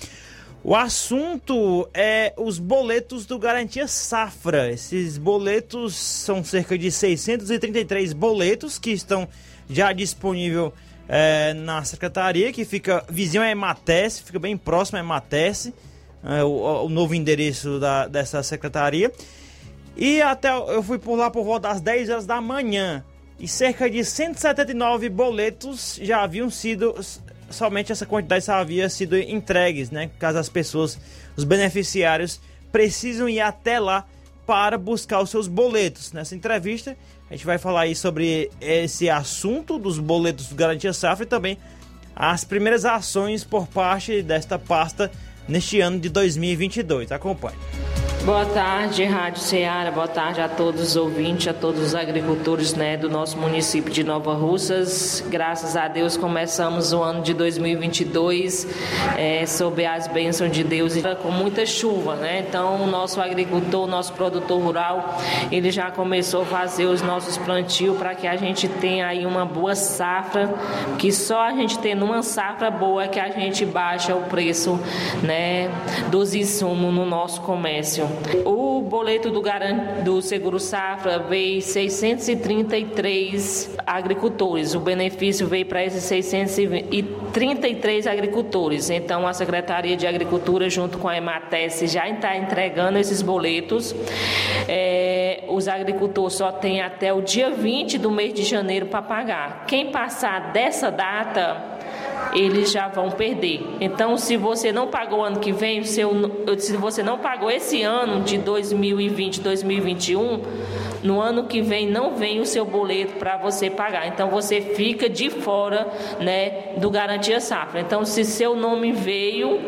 O assunto é os boletos do Garantia Safra. Esses boletos são cerca de 633 boletos que estão já disponíveis é, na secretaria, que fica vizinho a Ematese, fica bem próximo a Ematese, é, o, o, novo endereço da, dessa secretaria. E até eu fui por lá por volta das 10 horas da manhã. E cerca de 179 boletos já haviam sido somente essa quantidade só havia sido entregues, né? Caso as pessoas, os beneficiários, precisam ir até lá para buscar os seus boletos. Nessa entrevista, a gente vai falar aí sobre esse assunto dos boletos do Garantia Safra e também as primeiras ações por parte desta pasta neste ano de 2022. Acompanhe. Boa tarde, Rádio Ceará. Boa tarde a todos os ouvintes, a todos os agricultores né, do nosso município de Nova Russas. Graças a Deus começamos o ano de 2022 é, sob as bênçãos de Deus e com muita chuva. Né? Então, o nosso agricultor, o nosso produtor rural, ele já começou a fazer os nossos plantios para que a gente tenha aí uma boa safra, que só a gente tendo uma safra boa é que a gente baixa o preço né, dos insumos no nosso comércio. O boleto do, garan... do Seguro Safra veio 633 agricultores. O benefício veio para esses 633 agricultores. Então, a Secretaria de Agricultura, junto com a Emates, já está entregando esses boletos. É... os agricultores só têm até o dia 20 do mês de janeiro para pagar. Quem passar dessa data eles já vão perder. Então, se você não pagou ano que vem, se você não pagou esse ano de 2020, 2021, no ano que vem não vem o seu boleto para você pagar. Então você fica de fora, né, do garantia safra. Então se seu nome veio,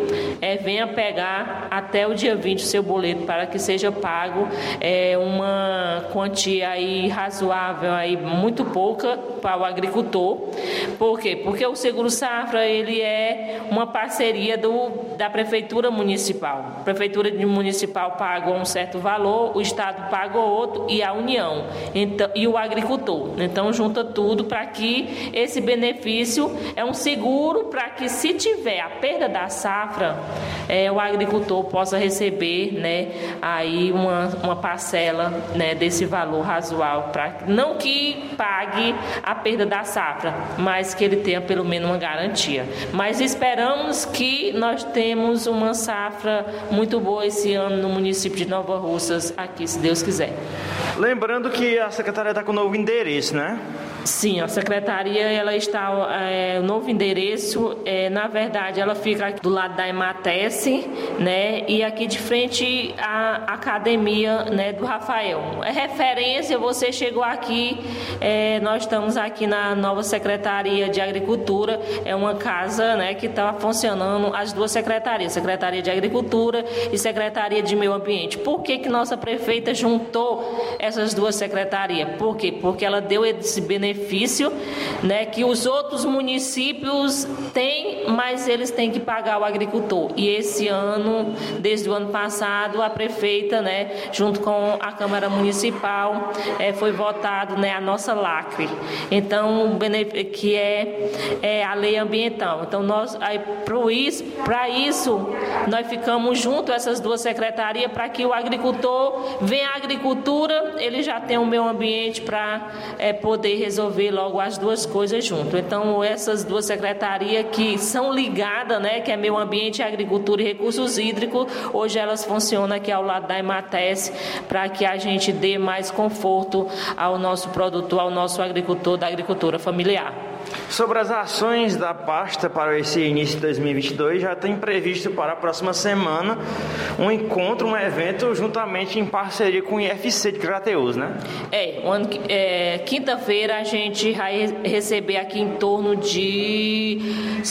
é, venha pegar até o dia 20 o seu boleto para que seja pago é, uma quantia aí razoável aí muito pouca para o agricultor. Por quê? Porque o seguro safra ele é uma parceria do, da prefeitura municipal. A prefeitura municipal paga um certo valor, o estado paga outro e a União então, e o agricultor. Então, junta tudo para que esse benefício é um seguro para que, se tiver a perda da safra, é, o agricultor possa receber né, aí uma, uma parcela né, desse valor razoável, pra, não que pague a perda da safra, mas que ele tenha pelo menos uma garantia. Mas esperamos que nós temos uma safra muito boa esse ano no município de Nova Russas, aqui, se Deus quiser. Lembrando que a secretaria está com novo endereço, né? Sim, a secretaria ela está é, novo endereço, é, na verdade, ela fica do lado da Ematese, né? E aqui de frente à academia, né, do Rafael. É referência, você chegou aqui, é, nós estamos aqui na nova secretaria de Agricultura, é uma casa, né, que está funcionando as duas secretarias, secretaria de Agricultura e secretaria de Meio Ambiente. Por que que nossa prefeita juntou essas duas secretarias? Por quê? Porque ela deu esse benefício benefício né, que os outros municípios têm, mas eles têm que pagar o agricultor. E esse ano, desde o ano passado, a prefeita, né, junto com a Câmara Municipal, é, foi votado né, a nossa LACRE, então, que é, é a lei ambiental. Então, nós, para isso, nós ficamos junto essas duas secretarias para que o agricultor venha à agricultura, ele já tem o meio ambiente para é, poder resolver resolver logo as duas coisas junto. Então, essas duas secretarias que são ligadas, né, que é Meio Ambiente, Agricultura e Recursos Hídricos, hoje elas funcionam aqui ao lado da Emates para que a gente dê mais conforto ao nosso produtor, ao nosso agricultor da agricultura familiar. Sobre as ações da pasta para esse início de 2022, já tem previsto para a próxima semana um encontro, um evento, juntamente em parceria com o IFC de Crateus, né? É, é, quinta-feira a gente vai receber aqui em torno de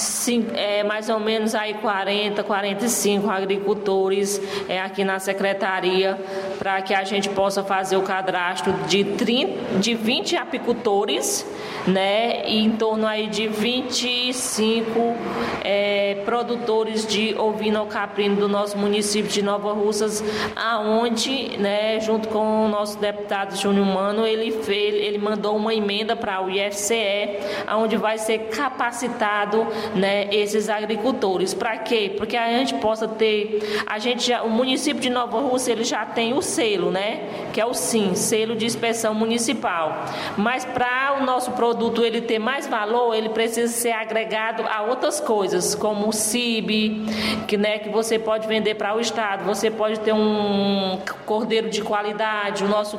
é, mais ou menos aí 40, 45 agricultores é, aqui na secretaria para que a gente possa fazer o cadastro de, 30, de 20 apicultores, né? E em torno aí de 25 é, produtores de ovino caprino do nosso município de Nova Russas, aonde, né, junto com o nosso deputado Júnior Mano, ele fez, ele mandou uma emenda para o IFCE, aonde vai ser capacitado, né, esses agricultores. Para quê? Porque a gente possa ter, a gente já, o município de Nova Rússia, ele já tem o selo, né, que é o SIM, selo de inspeção municipal. Mas para o nosso produto ele ter mais valor, ele precisa ser agregado a outras coisas, como o CIB, que, né, que você pode vender para o estado, você pode ter um cordeiro de qualidade, o nosso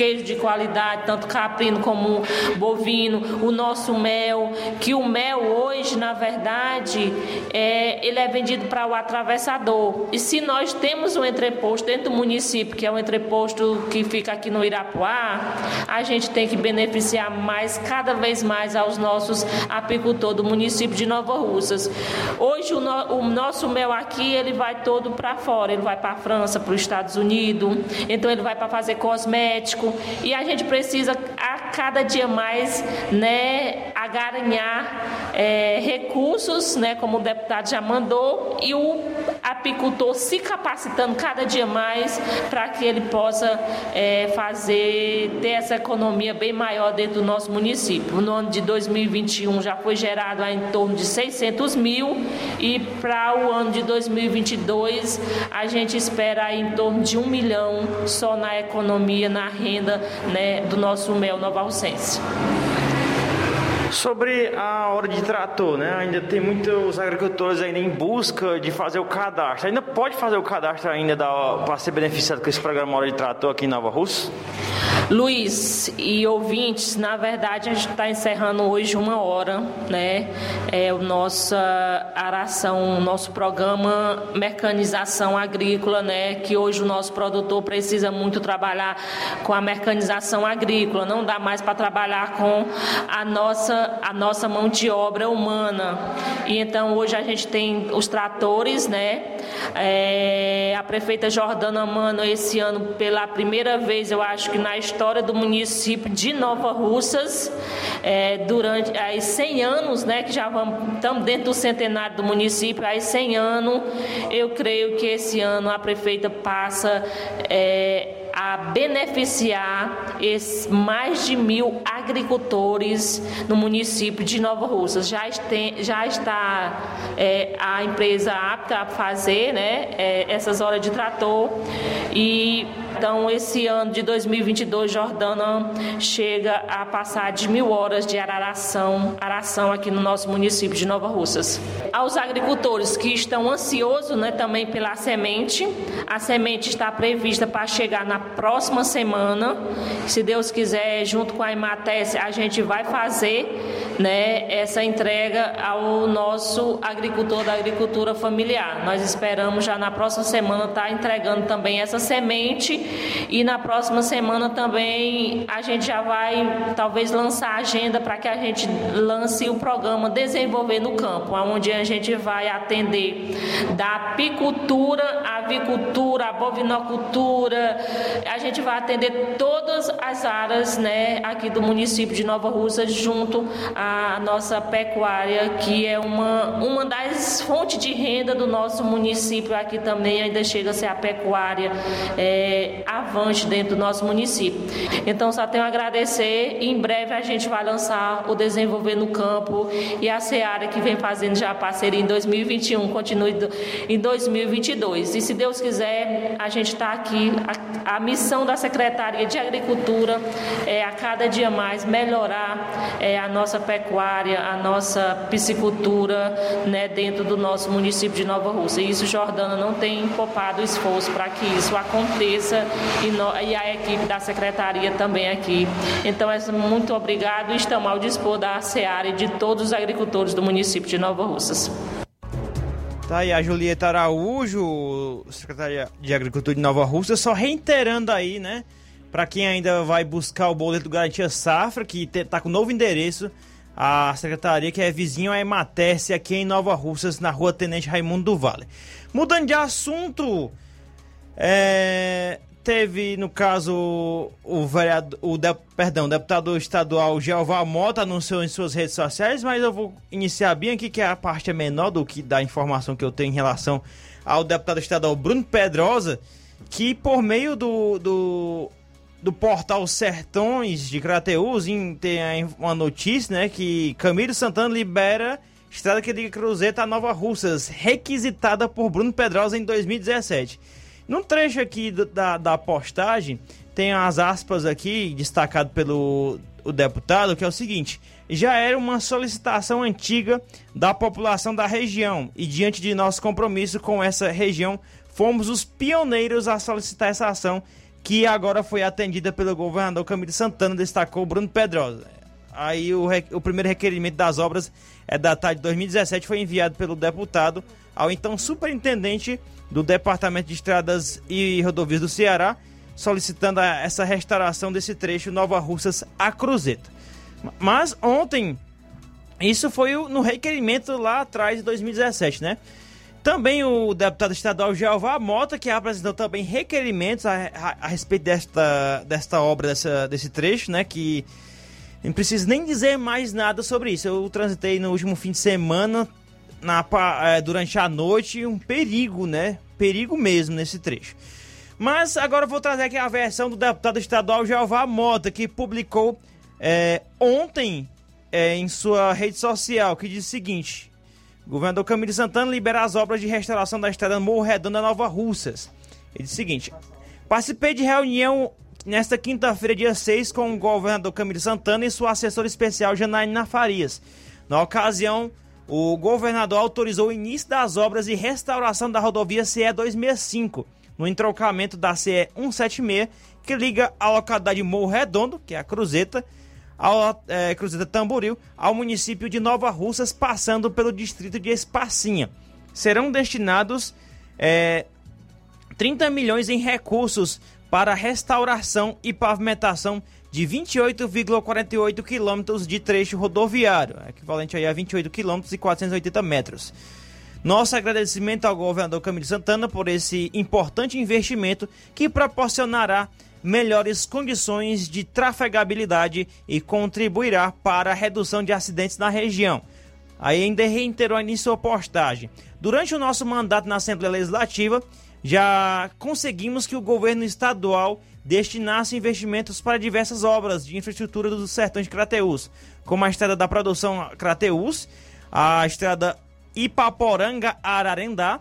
queijo de qualidade, tanto caprino como bovino, o nosso mel, que o mel hoje, na verdade, é, ele é vendido para o atravessador. E se nós temos um entreposto dentro do município, que é um entreposto que fica aqui no Irapuá, a gente tem que beneficiar mais, cada vez mais, aos nossos apicultores do município de Nova Russas. Hoje o, no- o nosso mel aqui, ele vai todo para fora, ele vai para a França, para os Estados Unidos, então ele vai para fazer cosmético e a gente precisa a cada dia mais, né, agaranhar é, recursos, né, como o deputado já mandou, e o apicultor se capacitando cada dia mais para que ele possa é, fazer, ter essa economia bem maior dentro do nosso município. No ano de 2021 já foi gerado em torno de 600 mil e para o ano de 2022 a gente espera em torno de um milhão só na economia, na renda né, do nosso mel Nova Alcense. Sobre a hora de trator, né? Ainda tem muitos agricultores ainda em busca de fazer o cadastro. Ainda pode fazer o cadastro ainda para ser beneficiado com esse programa Hora de Trator aqui em Nova Rússia? Luiz e ouvintes, na verdade a gente está encerrando hoje uma hora, né? É o nossa aração, nosso programa mecanização agrícola, né? Que hoje o nosso produtor precisa muito trabalhar com a mecanização agrícola, não dá mais para trabalhar com a nossa a nossa mão de obra humana. E então hoje a gente tem os tratores, né? É, a prefeita Jordana Mano esse ano pela primeira vez, eu acho que na história do município de Nova Russas, é, durante aí 100 anos, né, que já vamos estamos dentro do centenário do município, aí 100 anos, eu creio que esse ano a prefeita passa é, a beneficiar mais de mil agricultores no município de Nova Russas. Já, este, já está é, a empresa apta a fazer né, é, essas horas de trator e então esse ano de 2022 Jordana chega a passar de mil horas de araração, aração aqui no nosso município de Nova Russas. Aos agricultores que estão ansiosos né, também pela semente, a semente está prevista para chegar na próxima semana. Se Deus quiser, junto com a Imates, a gente vai fazer né, essa entrega ao nosso agricultor da agricultura familiar. Nós esperamos já na próxima semana estar entregando também essa semente e na próxima semana também a gente já vai talvez lançar a agenda para que a gente lance o programa Desenvolver no Campo, onde a gente vai atender da apicultura, avicultura, a bovinocultura, a gente vai atender todas as áreas né, aqui do município de Nova Russa junto à nossa pecuária, que é uma, uma das fontes de renda do nosso município. Aqui também ainda chega a ser a pecuária é, avante dentro do nosso município. Então só tenho a agradecer em breve a gente vai lançar o Desenvolver no Campo e a Seara que vem fazendo já a parceria em 2021, continue em 2022. E se Deus quiser, a gente está aqui. A, a missão da Secretaria de Agricultura é a cada dia mais melhorar é, a nossa pecuária, a nossa piscicultura né, dentro do nosso município de Nova Rússia. E isso Jordana não tem poupado esforço para que isso aconteça e, no, e, a equipe da secretaria também aqui. Então, é muito obrigado e estamos ao dispor da SEAR e de todos os agricultores do município de Nova Russas. Tá aí a Julieta Araújo, secretária de Agricultura de Nova Rússia, só reiterando aí, né? Para quem ainda vai buscar o boleto do Garantia Safra, que está com novo endereço, a secretaria que é vizinho a Ematerce aqui em Nova Russas, na rua Tenente Raimundo do Vale. Mudando de assunto, é, teve, no caso, o vereador, o de, perdão, o deputado estadual Jeová Mota anunciou em suas redes sociais, mas eu vou iniciar bem aqui, que é a parte é menor do que da informação que eu tenho em relação ao deputado estadual Bruno Pedrosa, que por meio do, do, do portal Sertões de Crateus tem uma notícia, né, que Camilo Santana libera estrada que liga Cruzeta a Nova Russas, requisitada por Bruno Pedrosa em 2017. Num trecho aqui da, da postagem, tem as aspas aqui, destacado pelo o deputado, que é o seguinte: já era uma solicitação antiga da população da região e diante de nosso compromisso com essa região, fomos os pioneiros a solicitar essa ação que agora foi atendida pelo governador Camilo Santana, destacou Bruno Pedrosa. Aí o, o primeiro requerimento das obras é datado de 2017, foi enviado pelo deputado ao então superintendente do Departamento de Estradas e Rodovias do Ceará, solicitando essa restauração desse trecho Nova Russas a Cruzeta. Mas ontem, isso foi no requerimento lá atrás de 2017, né? Também o deputado estadual Jeová Mota, que apresentou também requerimentos a, a, a respeito desta, desta obra, dessa, desse trecho, né? Que não preciso nem dizer mais nada sobre isso. Eu transitei no último fim de semana, na, é, durante a noite um perigo, né? Perigo mesmo nesse trecho. Mas agora eu vou trazer aqui a versão do deputado estadual Jeová Mota, que publicou é, ontem é, em sua rede social, que diz o seguinte: Governador Camilo Santana libera as obras de restauração da estrada Morro Redonda Nova Russas. Ele diz o seguinte: Participei de reunião nesta quinta-feira, dia 6, com o governador Camilo Santana e sua assessora especial Janaína Farias. Na ocasião, o governador autorizou o início das obras de restauração da rodovia CE 265, no entrocamento da CE 176, que liga a localidade Morro Redondo, que é a Cruzeta, ao é, Cruzeta Tamboril, ao município de Nova Russas, passando pelo distrito de Espacinha. Serão destinados é, 30 milhões em recursos para restauração e pavimentação de 28,48 quilômetros de trecho rodoviário, equivalente aí a 28 quilômetros e 480 metros. Nosso agradecimento ao governador Camilo Santana por esse importante investimento que proporcionará melhores condições de trafegabilidade e contribuirá para a redução de acidentes na região. Ainda reiterou em sua postagem. Durante o nosso mandato na Assembleia Legislativa, já conseguimos que o governo estadual destinasse investimentos para diversas obras de infraestrutura dos sertões de Crateús, como a estrada da produção Crateús, a estrada Ipaporanga-Ararendá,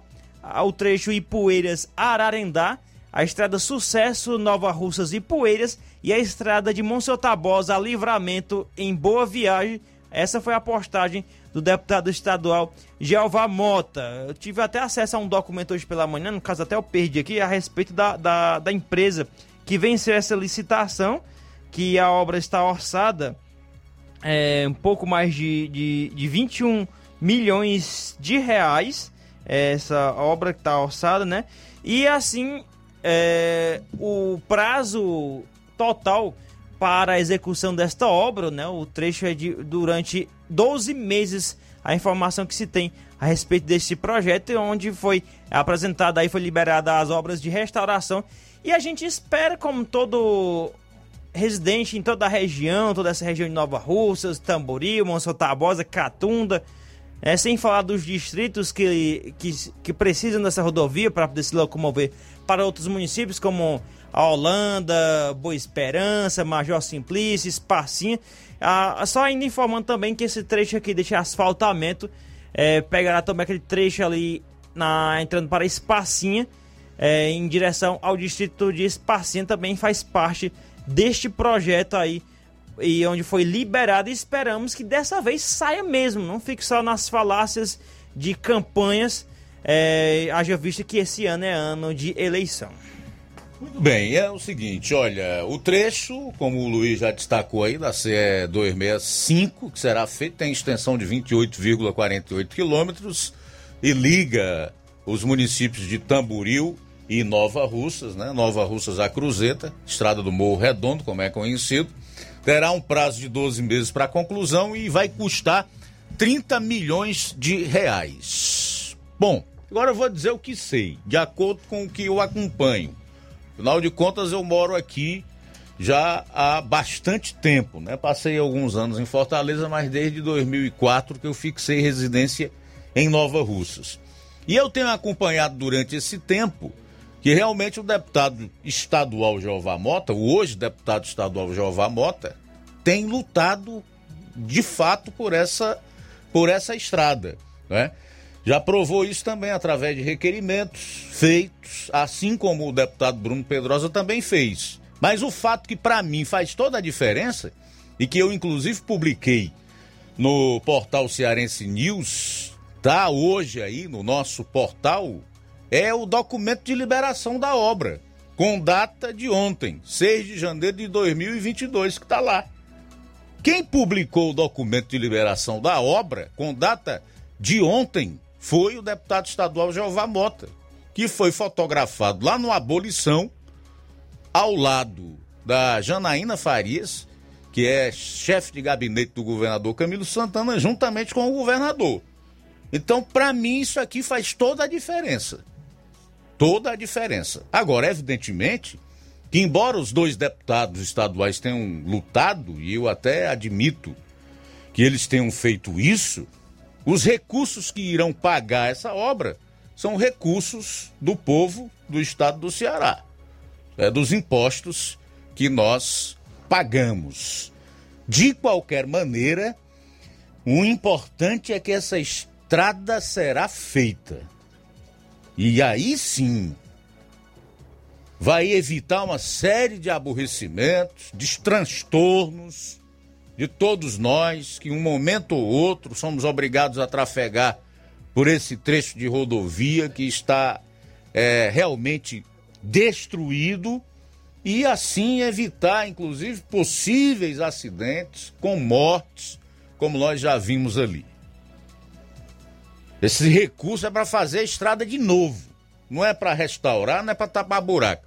o trecho Ipueiras-Ararendá, a estrada Sucesso Nova Russas Poeiras e a estrada de Monsenhor Tabosa a Livramento em Boa Viagem. Essa foi a postagem do deputado estadual Jeová Mota. Eu tive até acesso a um documento hoje pela manhã, no caso até eu perdi aqui, a respeito da, da, da empresa que venceu essa licitação, que a obra está orçada é, um pouco mais de, de, de 21 milhões de reais, é, essa obra que está orçada, né? E assim, é, o prazo total para a execução desta obra, né? O trecho é de durante 12 meses a informação que se tem a respeito desse projeto, onde foi apresentada aí foi liberada as obras de restauração e a gente espera, como todo residente em toda a região, toda essa região de Nova Russas, Tamboril, Monção Tabosa, Catunda, é, sem falar dos distritos que, que, que precisam dessa rodovia para poder se locomover para outros municípios, como a Holanda, Boa Esperança, Major Simplício, Espacinha. Ah, só ainda informando também que esse trecho aqui desse asfaltamento é, pegará também aquele trecho ali na, entrando para Espacinha é, em direção ao distrito de Espacinha também faz parte deste projeto aí e onde foi liberado e esperamos que dessa vez saia mesmo, não fique só nas falácias de campanhas, é, haja vista que esse ano é ano de eleição. Muito bem, é o seguinte, olha, o trecho, como o Luiz já destacou aí, da CE 265, que será feito, tem extensão de 28,48 quilômetros e liga os municípios de Tamboril e Nova Russas, né? Nova Russas a Cruzeta, Estrada do Morro Redondo, como é conhecido. Terá um prazo de 12 meses para conclusão e vai custar 30 milhões de reais. Bom, agora eu vou dizer o que sei, de acordo com o que eu acompanho. Afinal de contas, eu moro aqui já há bastante tempo, né? Passei alguns anos em Fortaleza, mas desde 2004 que eu fixei residência em Nova Russas. E eu tenho acompanhado durante esse tempo que realmente o deputado estadual Jeová Mota, o hoje deputado estadual Jeová Mota, tem lutado de fato por essa, por essa estrada. Né? Já provou isso também através de requerimentos feitos, assim como o deputado Bruno Pedrosa também fez. Mas o fato que para mim faz toda a diferença, e que eu inclusive publiquei no portal Cearense News, tá hoje aí no nosso portal, é o documento de liberação da obra, com data de ontem, 6 de janeiro de 2022, que está lá. Quem publicou o documento de liberação da obra, com data de ontem, foi o deputado estadual Jeová Mota, que foi fotografado lá no Abolição, ao lado da Janaína Farias, que é chefe de gabinete do governador Camilo Santana, juntamente com o governador. Então, para mim, isso aqui faz toda a diferença toda a diferença. Agora, evidentemente, que embora os dois deputados estaduais tenham lutado, e eu até admito que eles tenham feito isso, os recursos que irão pagar essa obra são recursos do povo do estado do Ceará, é, dos impostos que nós pagamos. De qualquer maneira, o importante é que essa estrada será feita. E aí sim vai evitar uma série de aborrecimentos, de transtornos de todos nós que um momento ou outro somos obrigados a trafegar por esse trecho de rodovia que está é, realmente destruído e assim evitar, inclusive, possíveis acidentes com mortes, como nós já vimos ali. Esse recurso é para fazer a estrada de novo. Não é para restaurar, não é para tapar buraco.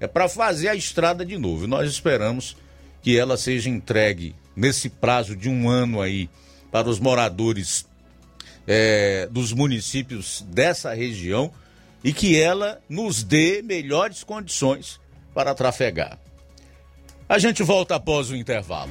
É para fazer a estrada de novo. Nós esperamos que ela seja entregue nesse prazo de um ano aí para os moradores é, dos municípios dessa região e que ela nos dê melhores condições para trafegar. A gente volta após o intervalo.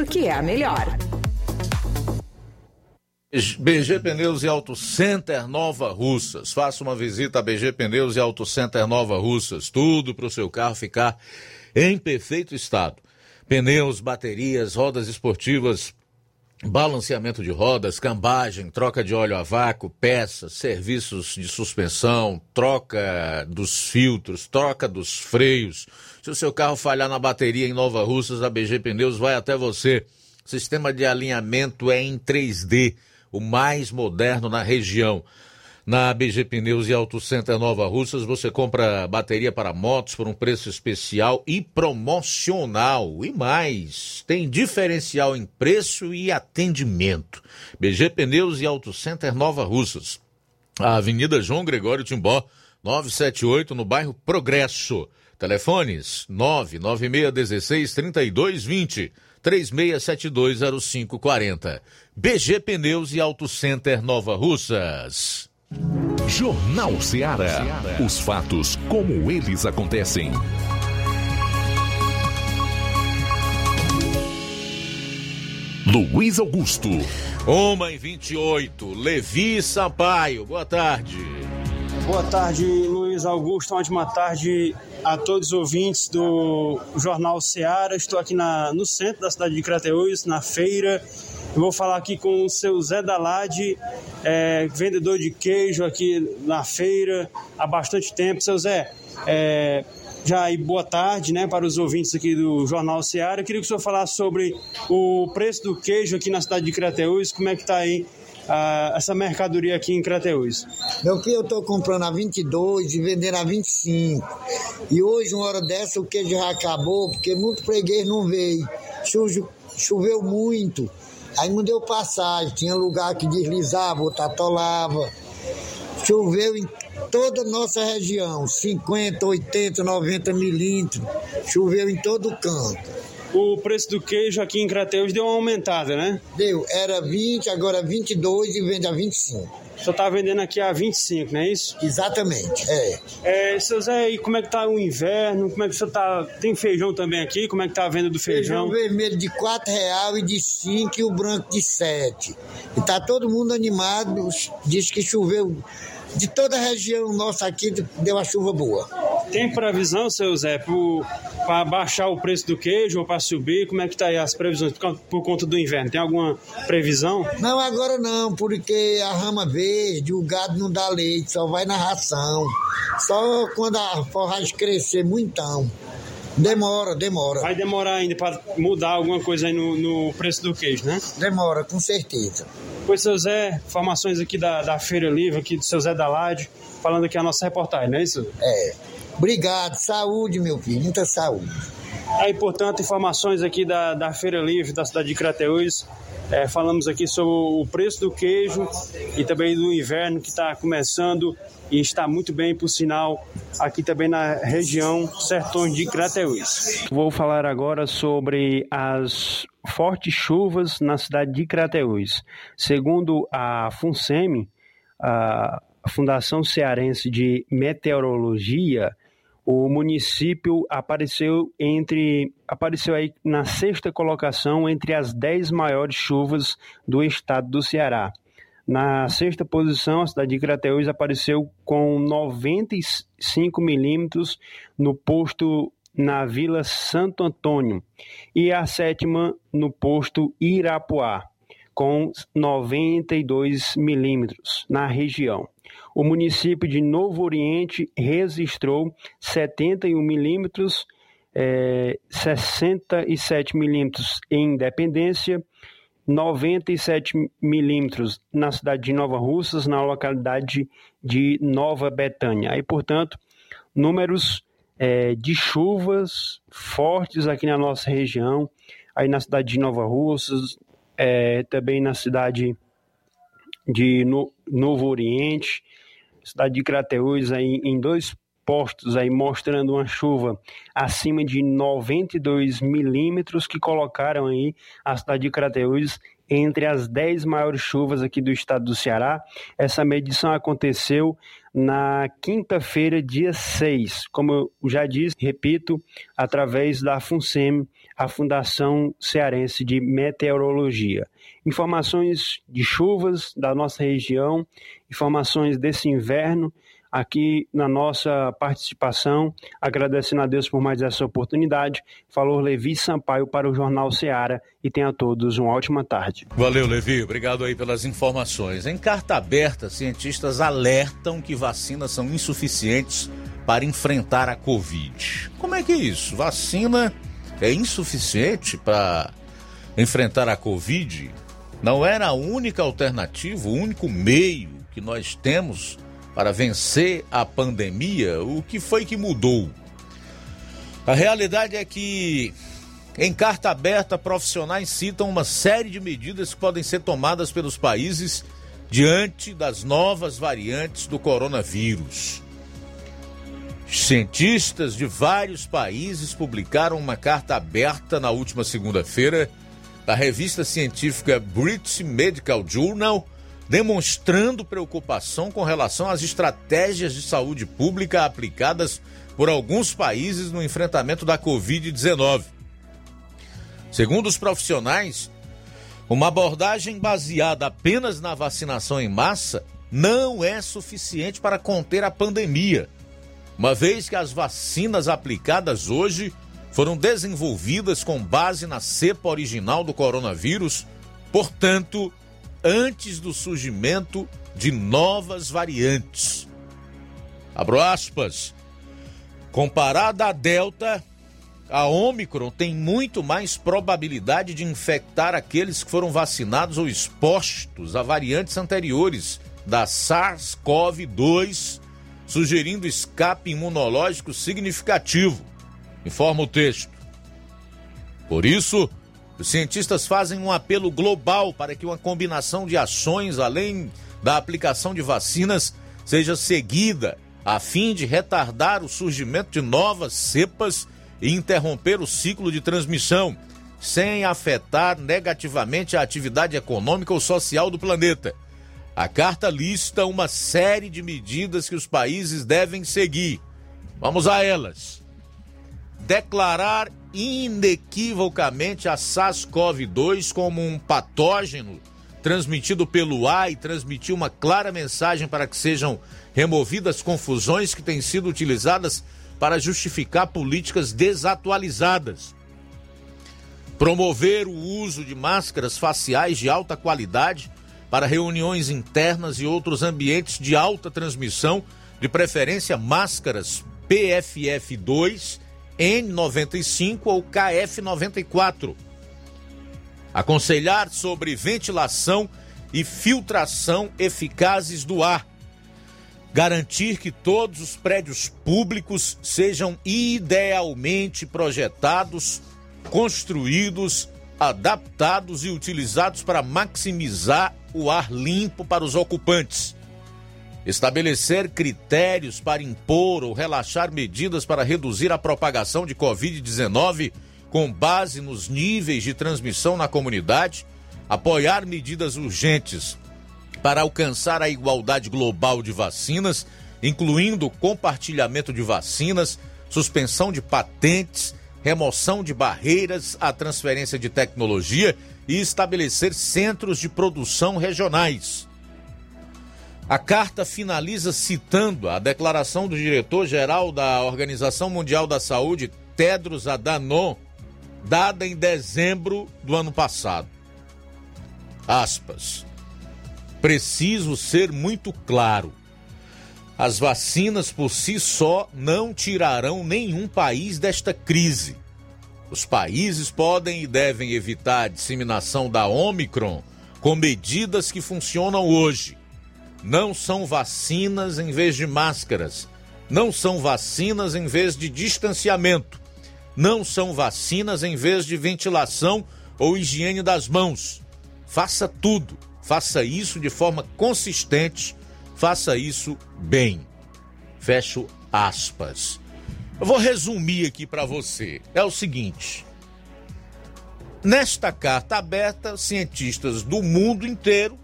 porque é a melhor. BG Pneus e Auto Center Nova Russas. Faça uma visita a BG Pneus e Auto Center Nova Russas. Tudo para o seu carro ficar em perfeito estado. Pneus, baterias, rodas esportivas, balanceamento de rodas, cambagem, troca de óleo a vácuo, peças, serviços de suspensão, troca dos filtros, troca dos freios. Se o seu carro falhar na bateria em Nova Russas, a BG Pneus vai até você. Sistema de alinhamento é em 3D o mais moderno na região. Na BG Pneus e Auto Center Nova Russas, você compra bateria para motos por um preço especial e promocional. E mais, tem diferencial em preço e atendimento. BG Pneus e Auto Center Nova Russas. A Avenida João Gregório Timbó, 978, no bairro Progresso. Telefones 99616 3220 36720540. BG Pneus e Auto Center Nova Russas. Jornal Ceará. Os fatos como eles acontecem. Luiz Augusto. Uma e 28. Levi Sampaio. Boa tarde. Boa tarde, Luiz Augusto. Uma ótima tarde a todos os ouvintes do Jornal Ceará. Estou aqui na, no centro da cidade de Crateús, na feira Eu vou falar aqui com o seu Zé Dalade, é, vendedor de queijo aqui na feira há bastante tempo. Seu Zé, é, já aí boa tarde né, para os ouvintes aqui do Jornal Seara. Eu queria que o senhor falasse sobre o preço do queijo aqui na cidade de Crateús, como é que está aí ah, essa mercadoria aqui em Crateús? Meu filho, eu estou comprando a 22 e vendendo a 25. E hoje, uma hora dessa, o queijo já acabou, porque muito freguês não veio. Chuve, choveu muito. Aí não deu passagem. Tinha lugar que deslizava, outro atolava. Choveu em toda a nossa região, 50, 80, 90 milímetros. Choveu em todo canto o preço do queijo aqui em Crateus deu uma aumentada, né? Deu, era 20, agora 22 e vende a 25. Só tá vendendo aqui a 25, não é isso? Exatamente, é. É, seu Zé, e como é que tá o inverno? Como é que você tá? Tem feijão também aqui? Como é que tá a venda do feijão? Feijão vermelho de 4 real e de 5 e o branco de 7. E tá todo mundo animado, diz que choveu de toda a região nossa aqui deu uma chuva boa. Tem previsão, seu Zé, para baixar o preço do queijo ou para subir? Como é que está aí as previsões por, por, conta do inverno? Tem alguma previsão? Não, agora não, porque a rama verde, o gado não dá leite, só vai na ração. Só quando a forragem crescer muitão. Demora, demora. Vai demorar ainda para mudar alguma coisa aí no, no, preço do queijo, né? Demora, com certeza. Pois, seu Zé, informações aqui da, da Feira Livre, aqui do seu Zé Dalade, falando aqui a nossa reportagem, não é isso? É. Obrigado, saúde, meu filho, muita saúde. Aí, portanto, informações aqui da, da Feira Livre da cidade de Crateús. É, falamos aqui sobre o preço do queijo e também do inverno que está começando e está muito bem, por sinal, aqui também na região Sertões de Crateús. Vou falar agora sobre as fortes chuvas na cidade de Crateús. Segundo a FUNSEMI, a Fundação Cearense de Meteorologia, o município apareceu entre apareceu aí na sexta colocação entre as dez maiores chuvas do estado do Ceará. Na sexta posição, a cidade de Crateús apareceu com 95 milímetros no posto na Vila Santo Antônio e a sétima no posto Irapuá, com 92 milímetros na região. O município de Novo Oriente registrou 71 milímetros, é, 67 milímetros em Independência, 97 milímetros na cidade de Nova Russas, na localidade de Nova Betânia. Aí, portanto, números é, de chuvas fortes aqui na nossa região, aí na cidade de Nova Russas, é, também na cidade de no, Novo Oriente, cidade de Crateús, aí em dois postos aí mostrando uma chuva acima de 92 milímetros que colocaram aí a cidade de Crateús entre as 10 maiores chuvas aqui do estado do Ceará. Essa medição aconteceu na quinta-feira, dia 6. Como eu já disse, repito, através da FUNSEM, a Fundação Cearense de Meteorologia. Informações de chuvas da nossa região, informações desse inverno aqui na nossa participação, agradecendo a Deus por mais essa oportunidade. Falou Levi Sampaio para o Jornal Seara e tenha a todos uma ótima tarde. Valeu, Levi. Obrigado aí pelas informações. Em carta aberta, cientistas alertam que vacinas são insuficientes para enfrentar a Covid. Como é que é isso? Vacina é insuficiente para enfrentar a Covid? Não era a única alternativa, o único meio que nós temos para vencer a pandemia, o que foi que mudou? A realidade é que, em carta aberta, profissionais citam uma série de medidas que podem ser tomadas pelos países diante das novas variantes do coronavírus. Cientistas de vários países publicaram uma carta aberta na última segunda-feira da revista científica British Medical Journal demonstrando preocupação com relação às estratégias de saúde pública aplicadas por alguns países no enfrentamento da Covid-19. Segundo os profissionais, uma abordagem baseada apenas na vacinação em massa não é suficiente para conter a pandemia, uma vez que as vacinas aplicadas hoje foram desenvolvidas com base na cepa original do coronavírus Portanto, antes do surgimento de novas variantes. Abro aspas. Comparada à Delta, a Omicron tem muito mais probabilidade de infectar aqueles que foram vacinados ou expostos a variantes anteriores da SARS-CoV-2, sugerindo escape imunológico significativo, informa o texto. Por isso, os cientistas fazem um apelo global para que uma combinação de ações, além da aplicação de vacinas, seja seguida a fim de retardar o surgimento de novas cepas e interromper o ciclo de transmissão, sem afetar negativamente a atividade econômica ou social do planeta. A carta lista uma série de medidas que os países devem seguir. Vamos a elas. Declarar inequivocamente a SARS-CoV-2 como um patógeno transmitido pelo ar e transmitir uma clara mensagem para que sejam removidas confusões que têm sido utilizadas para justificar políticas desatualizadas. Promover o uso de máscaras faciais de alta qualidade para reuniões internas e outros ambientes de alta transmissão, de preferência máscaras PFF2, N95 ou KF94. Aconselhar sobre ventilação e filtração eficazes do ar garantir que todos os prédios públicos sejam idealmente projetados, construídos, adaptados e utilizados para maximizar o ar limpo para os ocupantes. Estabelecer critérios para impor ou relaxar medidas para reduzir a propagação de Covid-19 com base nos níveis de transmissão na comunidade. Apoiar medidas urgentes para alcançar a igualdade global de vacinas, incluindo compartilhamento de vacinas, suspensão de patentes, remoção de barreiras à transferência de tecnologia e estabelecer centros de produção regionais. A carta finaliza citando a declaração do diretor-geral da Organização Mundial da Saúde, Tedros Adhanom, dada em dezembro do ano passado. Aspas. Preciso ser muito claro. As vacinas por si só não tirarão nenhum país desta crise. Os países podem e devem evitar a disseminação da Omicron com medidas que funcionam hoje. Não são vacinas em vez de máscaras. Não são vacinas em vez de distanciamento. Não são vacinas em vez de ventilação ou higiene das mãos. Faça tudo Faça isso de forma consistente, faça isso bem. Fecho aspas. Eu vou resumir aqui para você. É o seguinte: nesta carta aberta, cientistas do mundo inteiro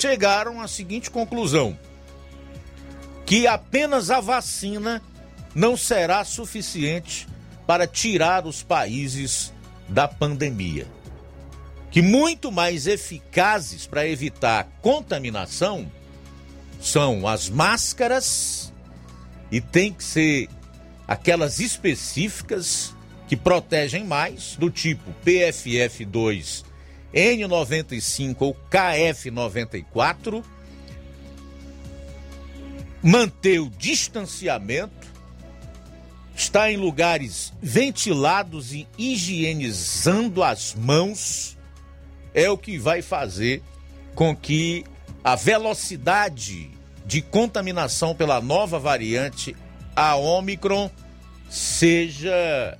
chegaram à seguinte conclusão: que apenas a vacina não será suficiente para tirar os países da pandemia que muito mais eficazes para evitar contaminação são as máscaras e tem que ser aquelas específicas que protegem mais, do tipo PFF2, N95 ou KF94, manter o distanciamento, estar em lugares ventilados e higienizando as mãos é o que vai fazer com que a velocidade de contaminação pela nova variante, a Omicron, seja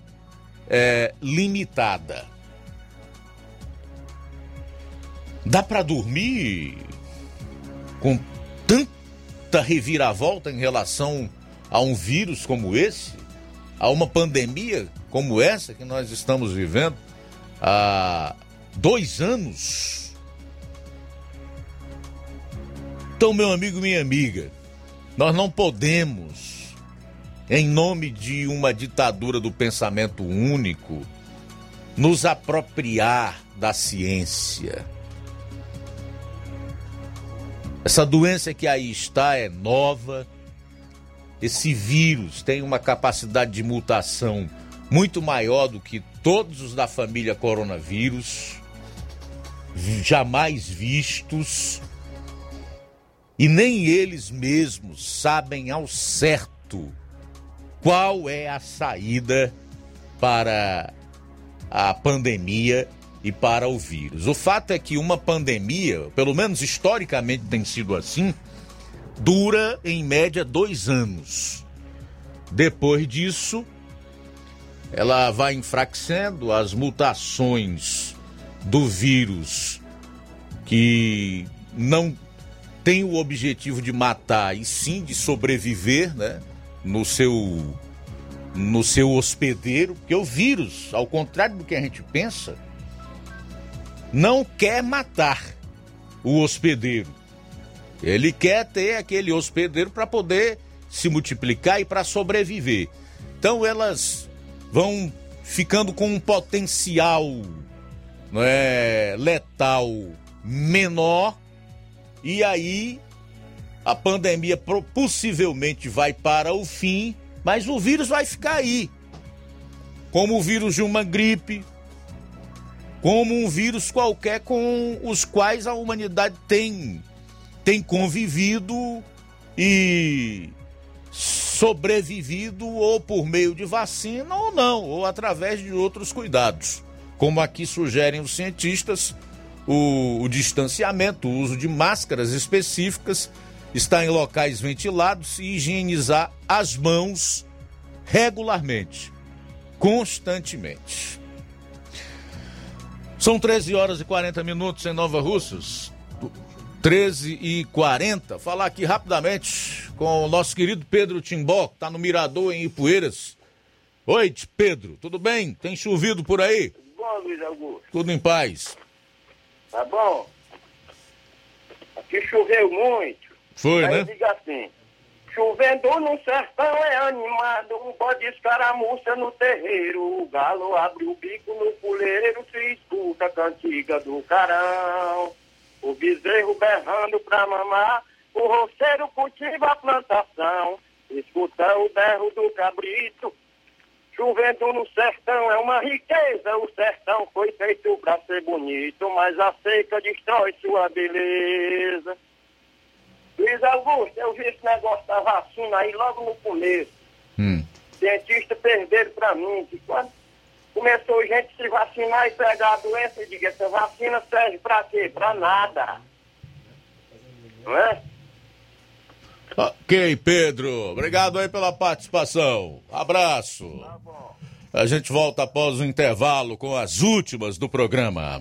é, limitada. Dá para dormir com tanta reviravolta em relação a um vírus como esse, a uma pandemia como essa que nós estamos vivendo? A dois anos. Então, meu amigo, minha amiga, nós não podemos, em nome de uma ditadura do pensamento único, nos apropriar da ciência. Essa doença que aí está é nova. Esse vírus tem uma capacidade de mutação muito maior do que todos os da família coronavírus jamais vistos e nem eles mesmos sabem ao certo qual é a saída para a pandemia e para o vírus. O fato é que uma pandemia, pelo menos historicamente tem sido assim, dura em média dois anos. Depois disso, ela vai enfraquecendo as mutações do vírus que não tem o objetivo de matar e sim de sobreviver, né? No seu no seu hospedeiro, porque o vírus, ao contrário do que a gente pensa, não quer matar o hospedeiro. Ele quer ter aquele hospedeiro para poder se multiplicar e para sobreviver. Então elas vão ficando com um potencial não é, letal menor e aí a pandemia possivelmente vai para o fim, mas o vírus vai ficar aí. Como o vírus de uma gripe, como um vírus qualquer com os quais a humanidade tem tem convivido e sobrevivido ou por meio de vacina ou não, ou através de outros cuidados. Como aqui sugerem os cientistas, o, o distanciamento, o uso de máscaras específicas, estar em locais ventilados e higienizar as mãos regularmente, constantemente. São 13 horas e 40 minutos em Nova Russas. 13 e 40. Falar aqui rapidamente com o nosso querido Pedro Timbó, que está no Mirador em Ipueiras. Oi, Pedro, tudo bem? Tem chovido por aí? Tudo bom, Luiz Augusto? Tudo em paz. Tá bom? Aqui choveu muito. Foi, Aí né? eu digo assim, chovendo no sertão é animado, um bode escaramuça no terreiro, o galo abre o bico no puleiro, se escuta a cantiga do carão. O bezerro berrando pra mamar, o roceiro cultiva a plantação, escuta o berro do cabrito. Chovendo no sertão é uma riqueza, o sertão foi feito pra ser bonito, mas a seca destrói sua beleza. Luiz Augusto, eu vi esse negócio da vacina aí logo no começo. Hum. Cientistas perderam pra mim que quando começou gente se vacinar e pegar a doença, eu digo, essa vacina serve pra quê? Pra nada. Não é? Ok, Pedro. Obrigado aí pela participação. Abraço. A gente volta após o intervalo com as últimas do programa.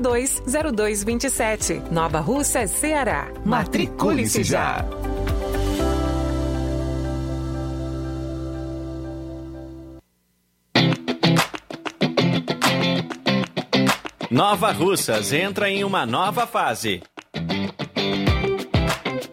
3672 0227. Nova Russa, Ceará. Matricule-se já. Nova Russas entra em uma nova fase.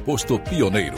posto Pioneiro.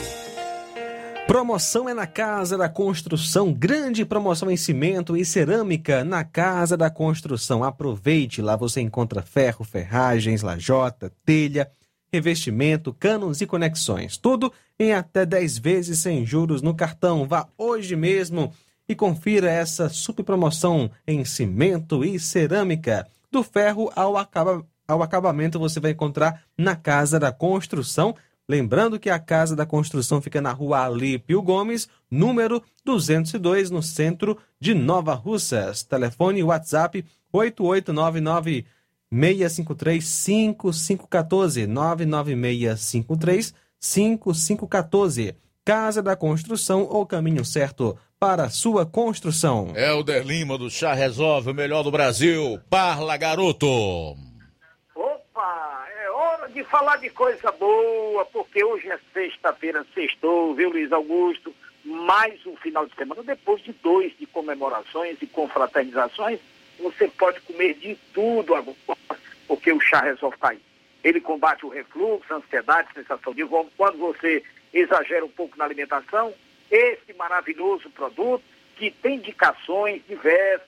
Promoção é na Casa da Construção. Grande promoção em cimento e cerâmica na Casa da Construção. Aproveite, lá você encontra ferro, ferragens, lajota, telha, revestimento, canos e conexões. Tudo em até 10 vezes sem juros no cartão. Vá hoje mesmo e confira essa super promoção em cimento e cerâmica. Do ferro ao, acaba, ao acabamento você vai encontrar na Casa da Construção. Lembrando que a Casa da Construção fica na rua Alípio Gomes, número 202, no centro de Nova Russas. Telefone WhatsApp 8899 653 5514 99653 5514. Casa da Construção, o caminho certo para a sua construção. Helder Lima do Chá Resolve, o melhor do Brasil. Parla, garoto! De falar de coisa boa, porque hoje é sexta-feira, sextou, viu, Luiz Augusto? Mais um final de semana, depois de dois de comemorações e confraternizações, você pode comer de tudo agora, porque o chá resolve aí. Ele combate o refluxo, ansiedade, sensação de vômito. Quando você exagera um pouco na alimentação, esse maravilhoso produto que tem indicações diversas,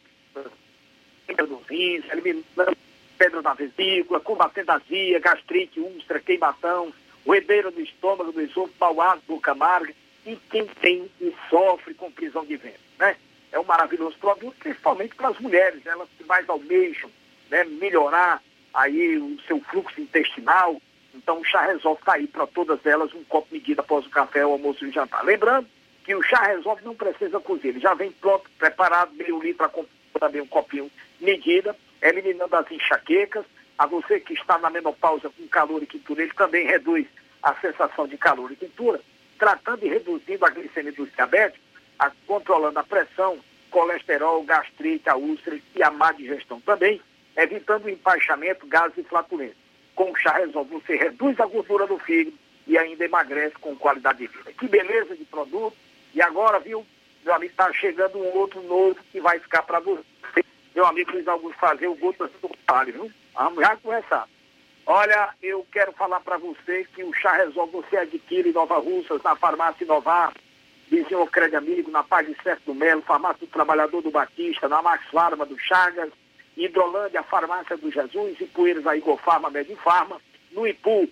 pedra do rins, eliminando pedra na vesícula, combatendo azia, gastrite, úlcera, queimação, roedeira do estômago, do esôfago, mau hálito, boca amarga, e quem tem e sofre com prisão de ventre, né? É um maravilhoso produto, principalmente para as mulheres, elas que mais almejam né, melhorar aí o seu fluxo intestinal. Então o chá resolve está aí para todas elas, um copo medida após o café, o almoço e o jantar. Lembrando que o chá resolve não precisa cozer, ele já vem pronto, preparado, meio litro, também um copinho medida, eliminando as enxaquecas. A você que está na menopausa com calor e quintura, ele também reduz a sensação de calor e quintura, tratando e reduzindo a glicemia dos diabéticos. a, controlando a pressão, colesterol, gastrite, a úlcera e a má digestão também, evitando o empaixamento, gases e flatulência. Com o chá resolve, você reduz a gordura do fígado e ainda emagrece com qualidade de vida. Que beleza de produto. E agora, viu, meu amigo, está chegando um outro novo que vai ficar para você. Meu amigo Luiz Augusto fazer o gosto do palho, viu? Vamos já começar. Olha, eu quero falar para você que o chá resolve você adquire Nova Russas, na farmácia Inovar, vizinho Crédito Amigo, na Paz Certo do Melo, farmácia do Trabalhador do Batista, na Max Farma do Chagas, Hidrolândia, farmácia do Jesus, e Poeiras, a Igor Farma, Medifarma, no Ipu,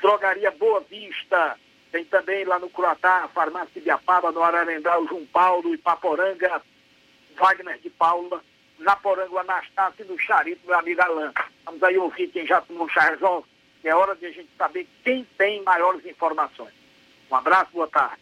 Drogaria Boa Vista, tem também lá no Croatá, farmácia de Biapaba, no Ararendá, João Paulo, Ipaporanga, Wagner de Paula, na Poranga, Anastácio e no Charito, meu amigo Alain. Vamos aí ouvir quem já tomou chá resolve. É hora de a gente saber quem tem maiores informações. Um abraço, boa tarde.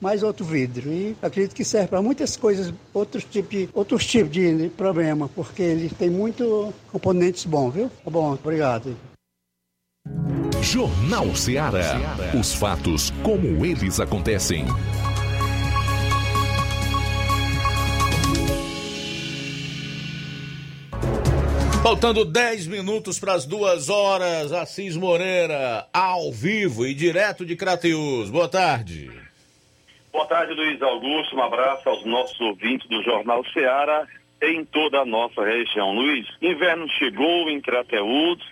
mais outro vidro. E acredito que serve para muitas coisas, outros tipos, outros tipos de problema, porque ele tem muito componentes bons, viu? Tá bom, obrigado. Jornal Ceará. Os fatos como eles acontecem. Faltando 10 minutos para as duas horas, Assis Moreira, ao vivo e direto de Crateus. Boa tarde. Boa tarde, Luiz Augusto. Um abraço aos nossos ouvintes do Jornal Ceará em toda a nossa região. Luiz, inverno chegou em Crateús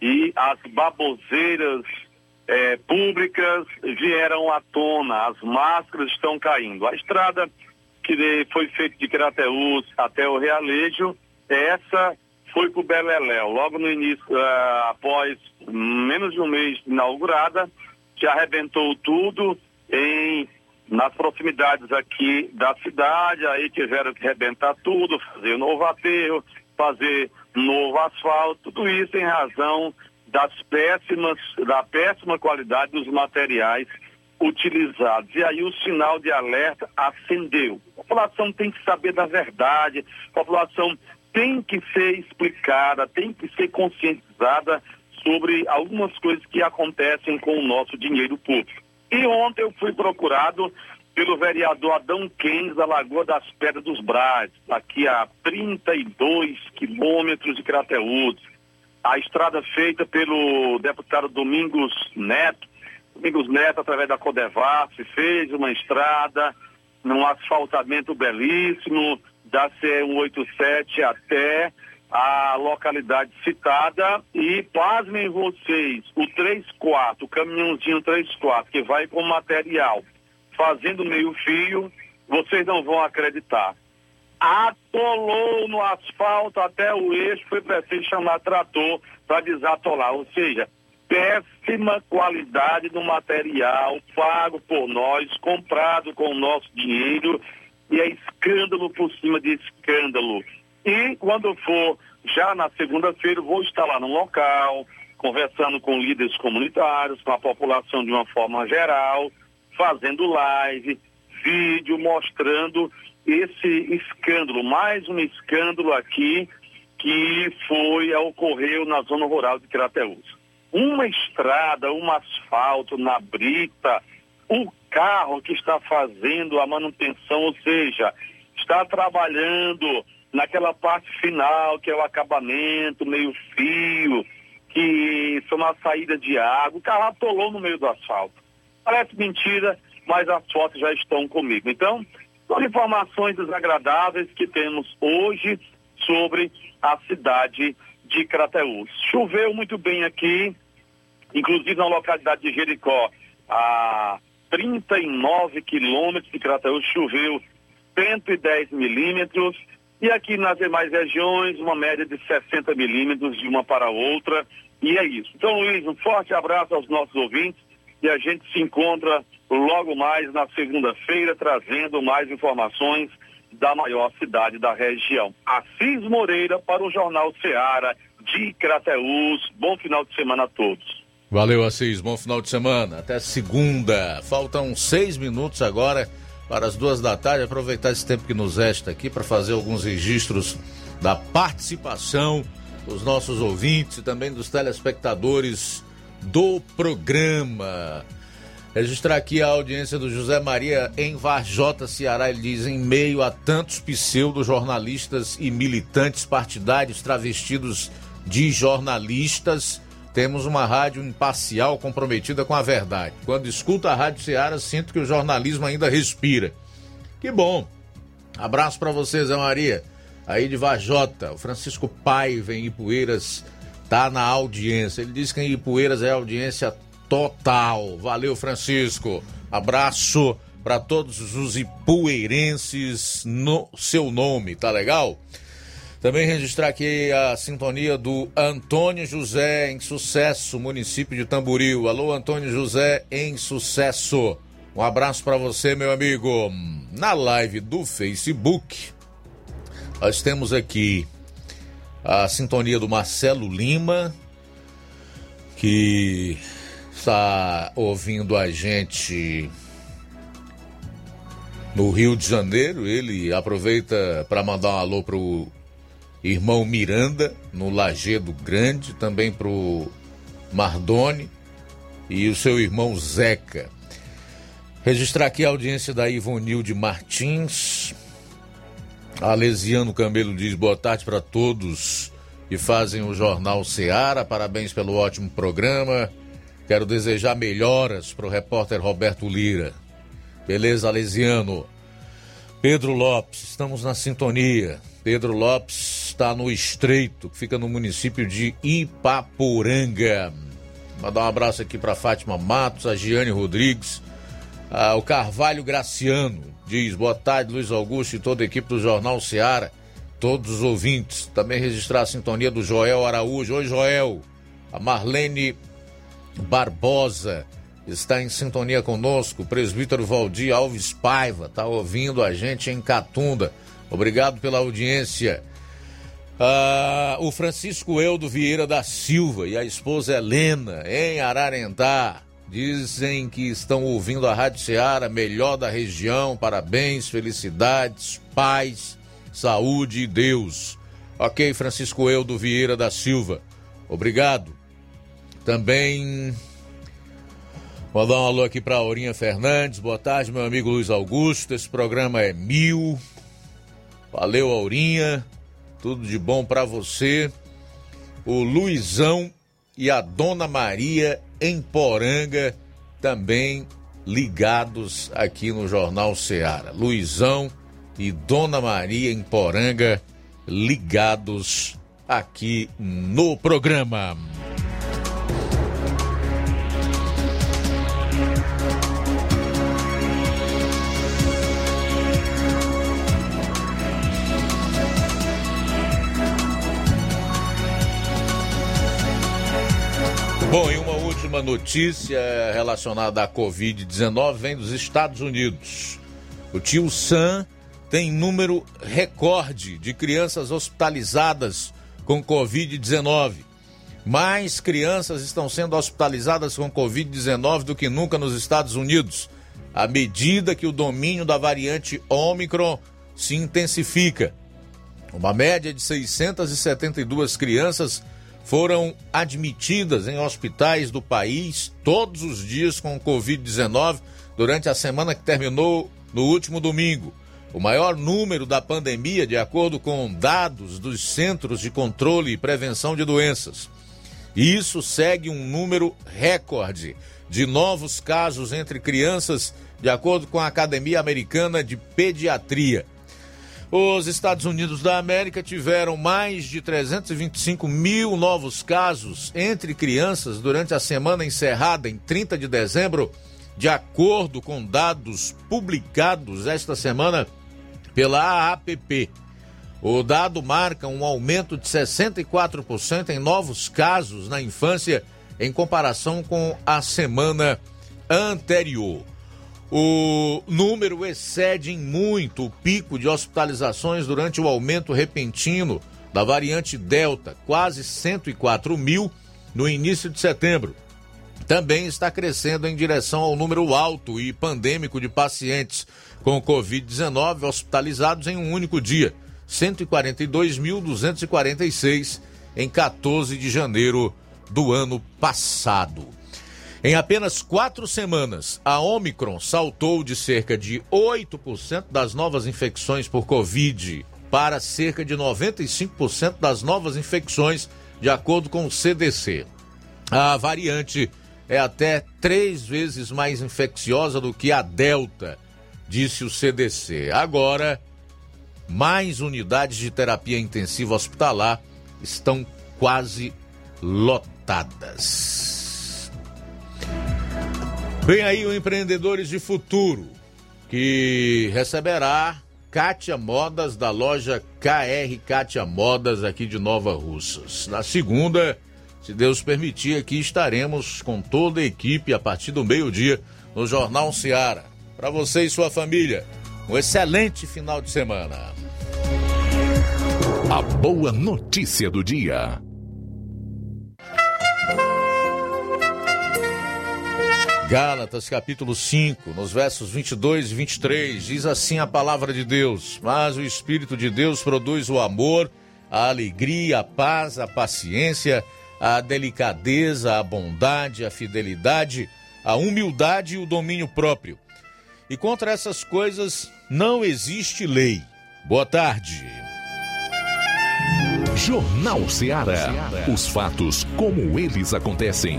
e as baboseiras eh, públicas vieram à tona, as máscaras estão caindo. A estrada que foi feita de Crateús até o Realejo, essa foi para o Beleléu. Logo no início, uh, após menos de um mês inaugurada, já arrebentou tudo em nas proximidades aqui da cidade, aí tiveram que rebentar tudo, fazer um novo aterro, fazer novo asfalto, tudo isso em razão das péssimas, da péssima qualidade dos materiais utilizados. E aí o sinal de alerta acendeu. A população tem que saber da verdade, a população tem que ser explicada, tem que ser conscientizada sobre algumas coisas que acontecem com o nosso dinheiro público. E ontem eu fui procurado pelo vereador Adão Keynes da Lagoa das Pedras dos Brades, aqui a 32 quilômetros de Crateúdos. A estrada feita pelo deputado Domingos Neto. Domingos Neto, através da Codevasf, fez uma estrada num asfaltamento belíssimo da C187 até a localidade citada e pasmem vocês, o 34, o caminhãozinho 34, que vai com material, fazendo meio fio, vocês não vão acreditar. Atolou no asfalto até o eixo, foi preciso chamar trator para desatolar, ou seja, péssima qualidade do material pago por nós, comprado com o nosso dinheiro, e é escândalo por cima de escândalo e quando for já na segunda-feira, vou estar lá no local, conversando com líderes comunitários, com a população de uma forma geral, fazendo live, vídeo mostrando esse escândalo, mais um escândalo aqui que foi ocorreu na zona rural de Crateús. Uma estrada, um asfalto na brita, o carro que está fazendo a manutenção, ou seja, está trabalhando naquela parte final, que é o acabamento, meio fio, que são a saída de água. O carro atolou no meio do asfalto. Parece mentira, mas as fotos já estão comigo. Então, são informações desagradáveis que temos hoje sobre a cidade de Crateús. Choveu muito bem aqui, inclusive na localidade de Jericó, a 39 quilômetros de Crateús, choveu 110 milímetros e aqui nas demais regiões, uma média de 60 milímetros de uma para outra. E é isso. Então, Luiz, um forte abraço aos nossos ouvintes e a gente se encontra logo mais na segunda-feira trazendo mais informações da maior cidade da região. Assis Moreira para o Jornal Ceará de Crateús. Bom final de semana a todos. Valeu, Assis. Bom final de semana. Até segunda. Faltam seis minutos agora para as duas da tarde. Aproveitar esse tempo que nos resta aqui para fazer alguns registros da participação dos nossos ouvintes e também dos telespectadores do programa. Registrar aqui a audiência do José Maria em Varjota, Ceará. Ele diz: em meio a tantos pseudo-jornalistas e militantes partidários travestidos de jornalistas, temos uma rádio imparcial comprometida com a verdade. Quando escuto a Rádio Ceará, sinto que o jornalismo ainda respira. Que bom! Abraço para você, Zé Maria. Aí de Vajota, o Francisco Paiva em Ipueiras tá na audiência. Ele diz que em Ipueiras é audiência total. Valeu, Francisco. Abraço para todos os ipueirenses no seu nome, tá legal? Também registrar aqui a sintonia do Antônio José em Sucesso, município de Tamboril. Alô, Antônio José em Sucesso. Um abraço para você, meu amigo. Na live do Facebook, nós temos aqui a sintonia do Marcelo Lima, que está ouvindo a gente no Rio de Janeiro. Ele aproveita para mandar um alô pro irmão Miranda, no Lagedo Grande, também pro Mardoni e o seu irmão Zeca. Registrar aqui a audiência da Ivonilde Martins. Alesiano Camelo diz boa tarde para todos que fazem o Jornal Seara. Parabéns pelo ótimo programa. Quero desejar melhoras para o repórter Roberto Lira. Beleza, Alesiano? Pedro Lopes, estamos na sintonia. Pedro Lopes está no Estreito, que fica no município de Ipaporanga. Mandar um abraço aqui para Fátima Matos, a Giane Rodrigues, a, o Carvalho Graciano. Diz boa tarde, Luiz Augusto e toda a equipe do Jornal Seara, todos os ouvintes. Também registrar a sintonia do Joel Araújo. Oi, Joel. A Marlene Barbosa está em sintonia conosco. O presbítero Valdir Alves Paiva está ouvindo a gente em Catunda. Obrigado pela audiência. Ah, o Francisco Eldo Vieira da Silva e a esposa Helena, em Ararendá, dizem que estão ouvindo a Rádio Ceará, melhor da região. Parabéns, felicidades, paz, saúde e Deus. Ok, Francisco Eldo Vieira da Silva, obrigado. Também Vou dar um alô aqui para Aurinha Fernandes. Boa tarde, meu amigo Luiz Augusto. Esse programa é mil. Valeu, Aurinha. Tudo de bom para você. O Luizão e a Dona Maria em Poranga também ligados aqui no Jornal Ceará. Luizão e Dona Maria em Poranga ligados aqui no programa. Bom, e uma última notícia relacionada à Covid-19 vem dos Estados Unidos. O tio Sam tem número recorde de crianças hospitalizadas com Covid-19. Mais crianças estão sendo hospitalizadas com Covid-19 do que nunca nos Estados Unidos, à medida que o domínio da variante Omicron se intensifica. Uma média de 672 crianças foram admitidas em hospitais do país todos os dias com Covid-19 durante a semana que terminou no último domingo. O maior número da pandemia, de acordo com dados dos Centros de Controle e Prevenção de Doenças. Isso segue um número recorde de novos casos entre crianças, de acordo com a Academia Americana de Pediatria. Os Estados Unidos da América tiveram mais de 325 mil novos casos entre crianças durante a semana encerrada em 30 de dezembro, de acordo com dados publicados esta semana pela AAPP. O dado marca um aumento de 64% em novos casos na infância em comparação com a semana anterior. O número excede em muito o pico de hospitalizações durante o aumento repentino da variante Delta, quase 104 mil no início de setembro. Também está crescendo em direção ao número alto e pandêmico de pacientes com Covid-19 hospitalizados em um único dia, 142.246 em 14 de janeiro do ano passado. Em apenas quatro semanas, a Omicron saltou de cerca de 8% das novas infecções por Covid para cerca de 95% das novas infecções, de acordo com o CDC. A variante é até três vezes mais infecciosa do que a Delta, disse o CDC. Agora, mais unidades de terapia intensiva hospitalar estão quase lotadas. Vem aí o Empreendedores de Futuro, que receberá Kátia Modas da loja KR Kátia Modas aqui de Nova Russas. Na segunda, se Deus permitir, aqui estaremos com toda a equipe a partir do meio-dia no Jornal Seara. Para você e sua família, um excelente final de semana. A boa notícia do dia. Gálatas capítulo 5, nos versos 22 e 23, diz assim a palavra de Deus: Mas o Espírito de Deus produz o amor, a alegria, a paz, a paciência, a delicadeza, a bondade, a fidelidade, a humildade e o domínio próprio. E contra essas coisas não existe lei. Boa tarde. Jornal Ceará. Os fatos como eles acontecem.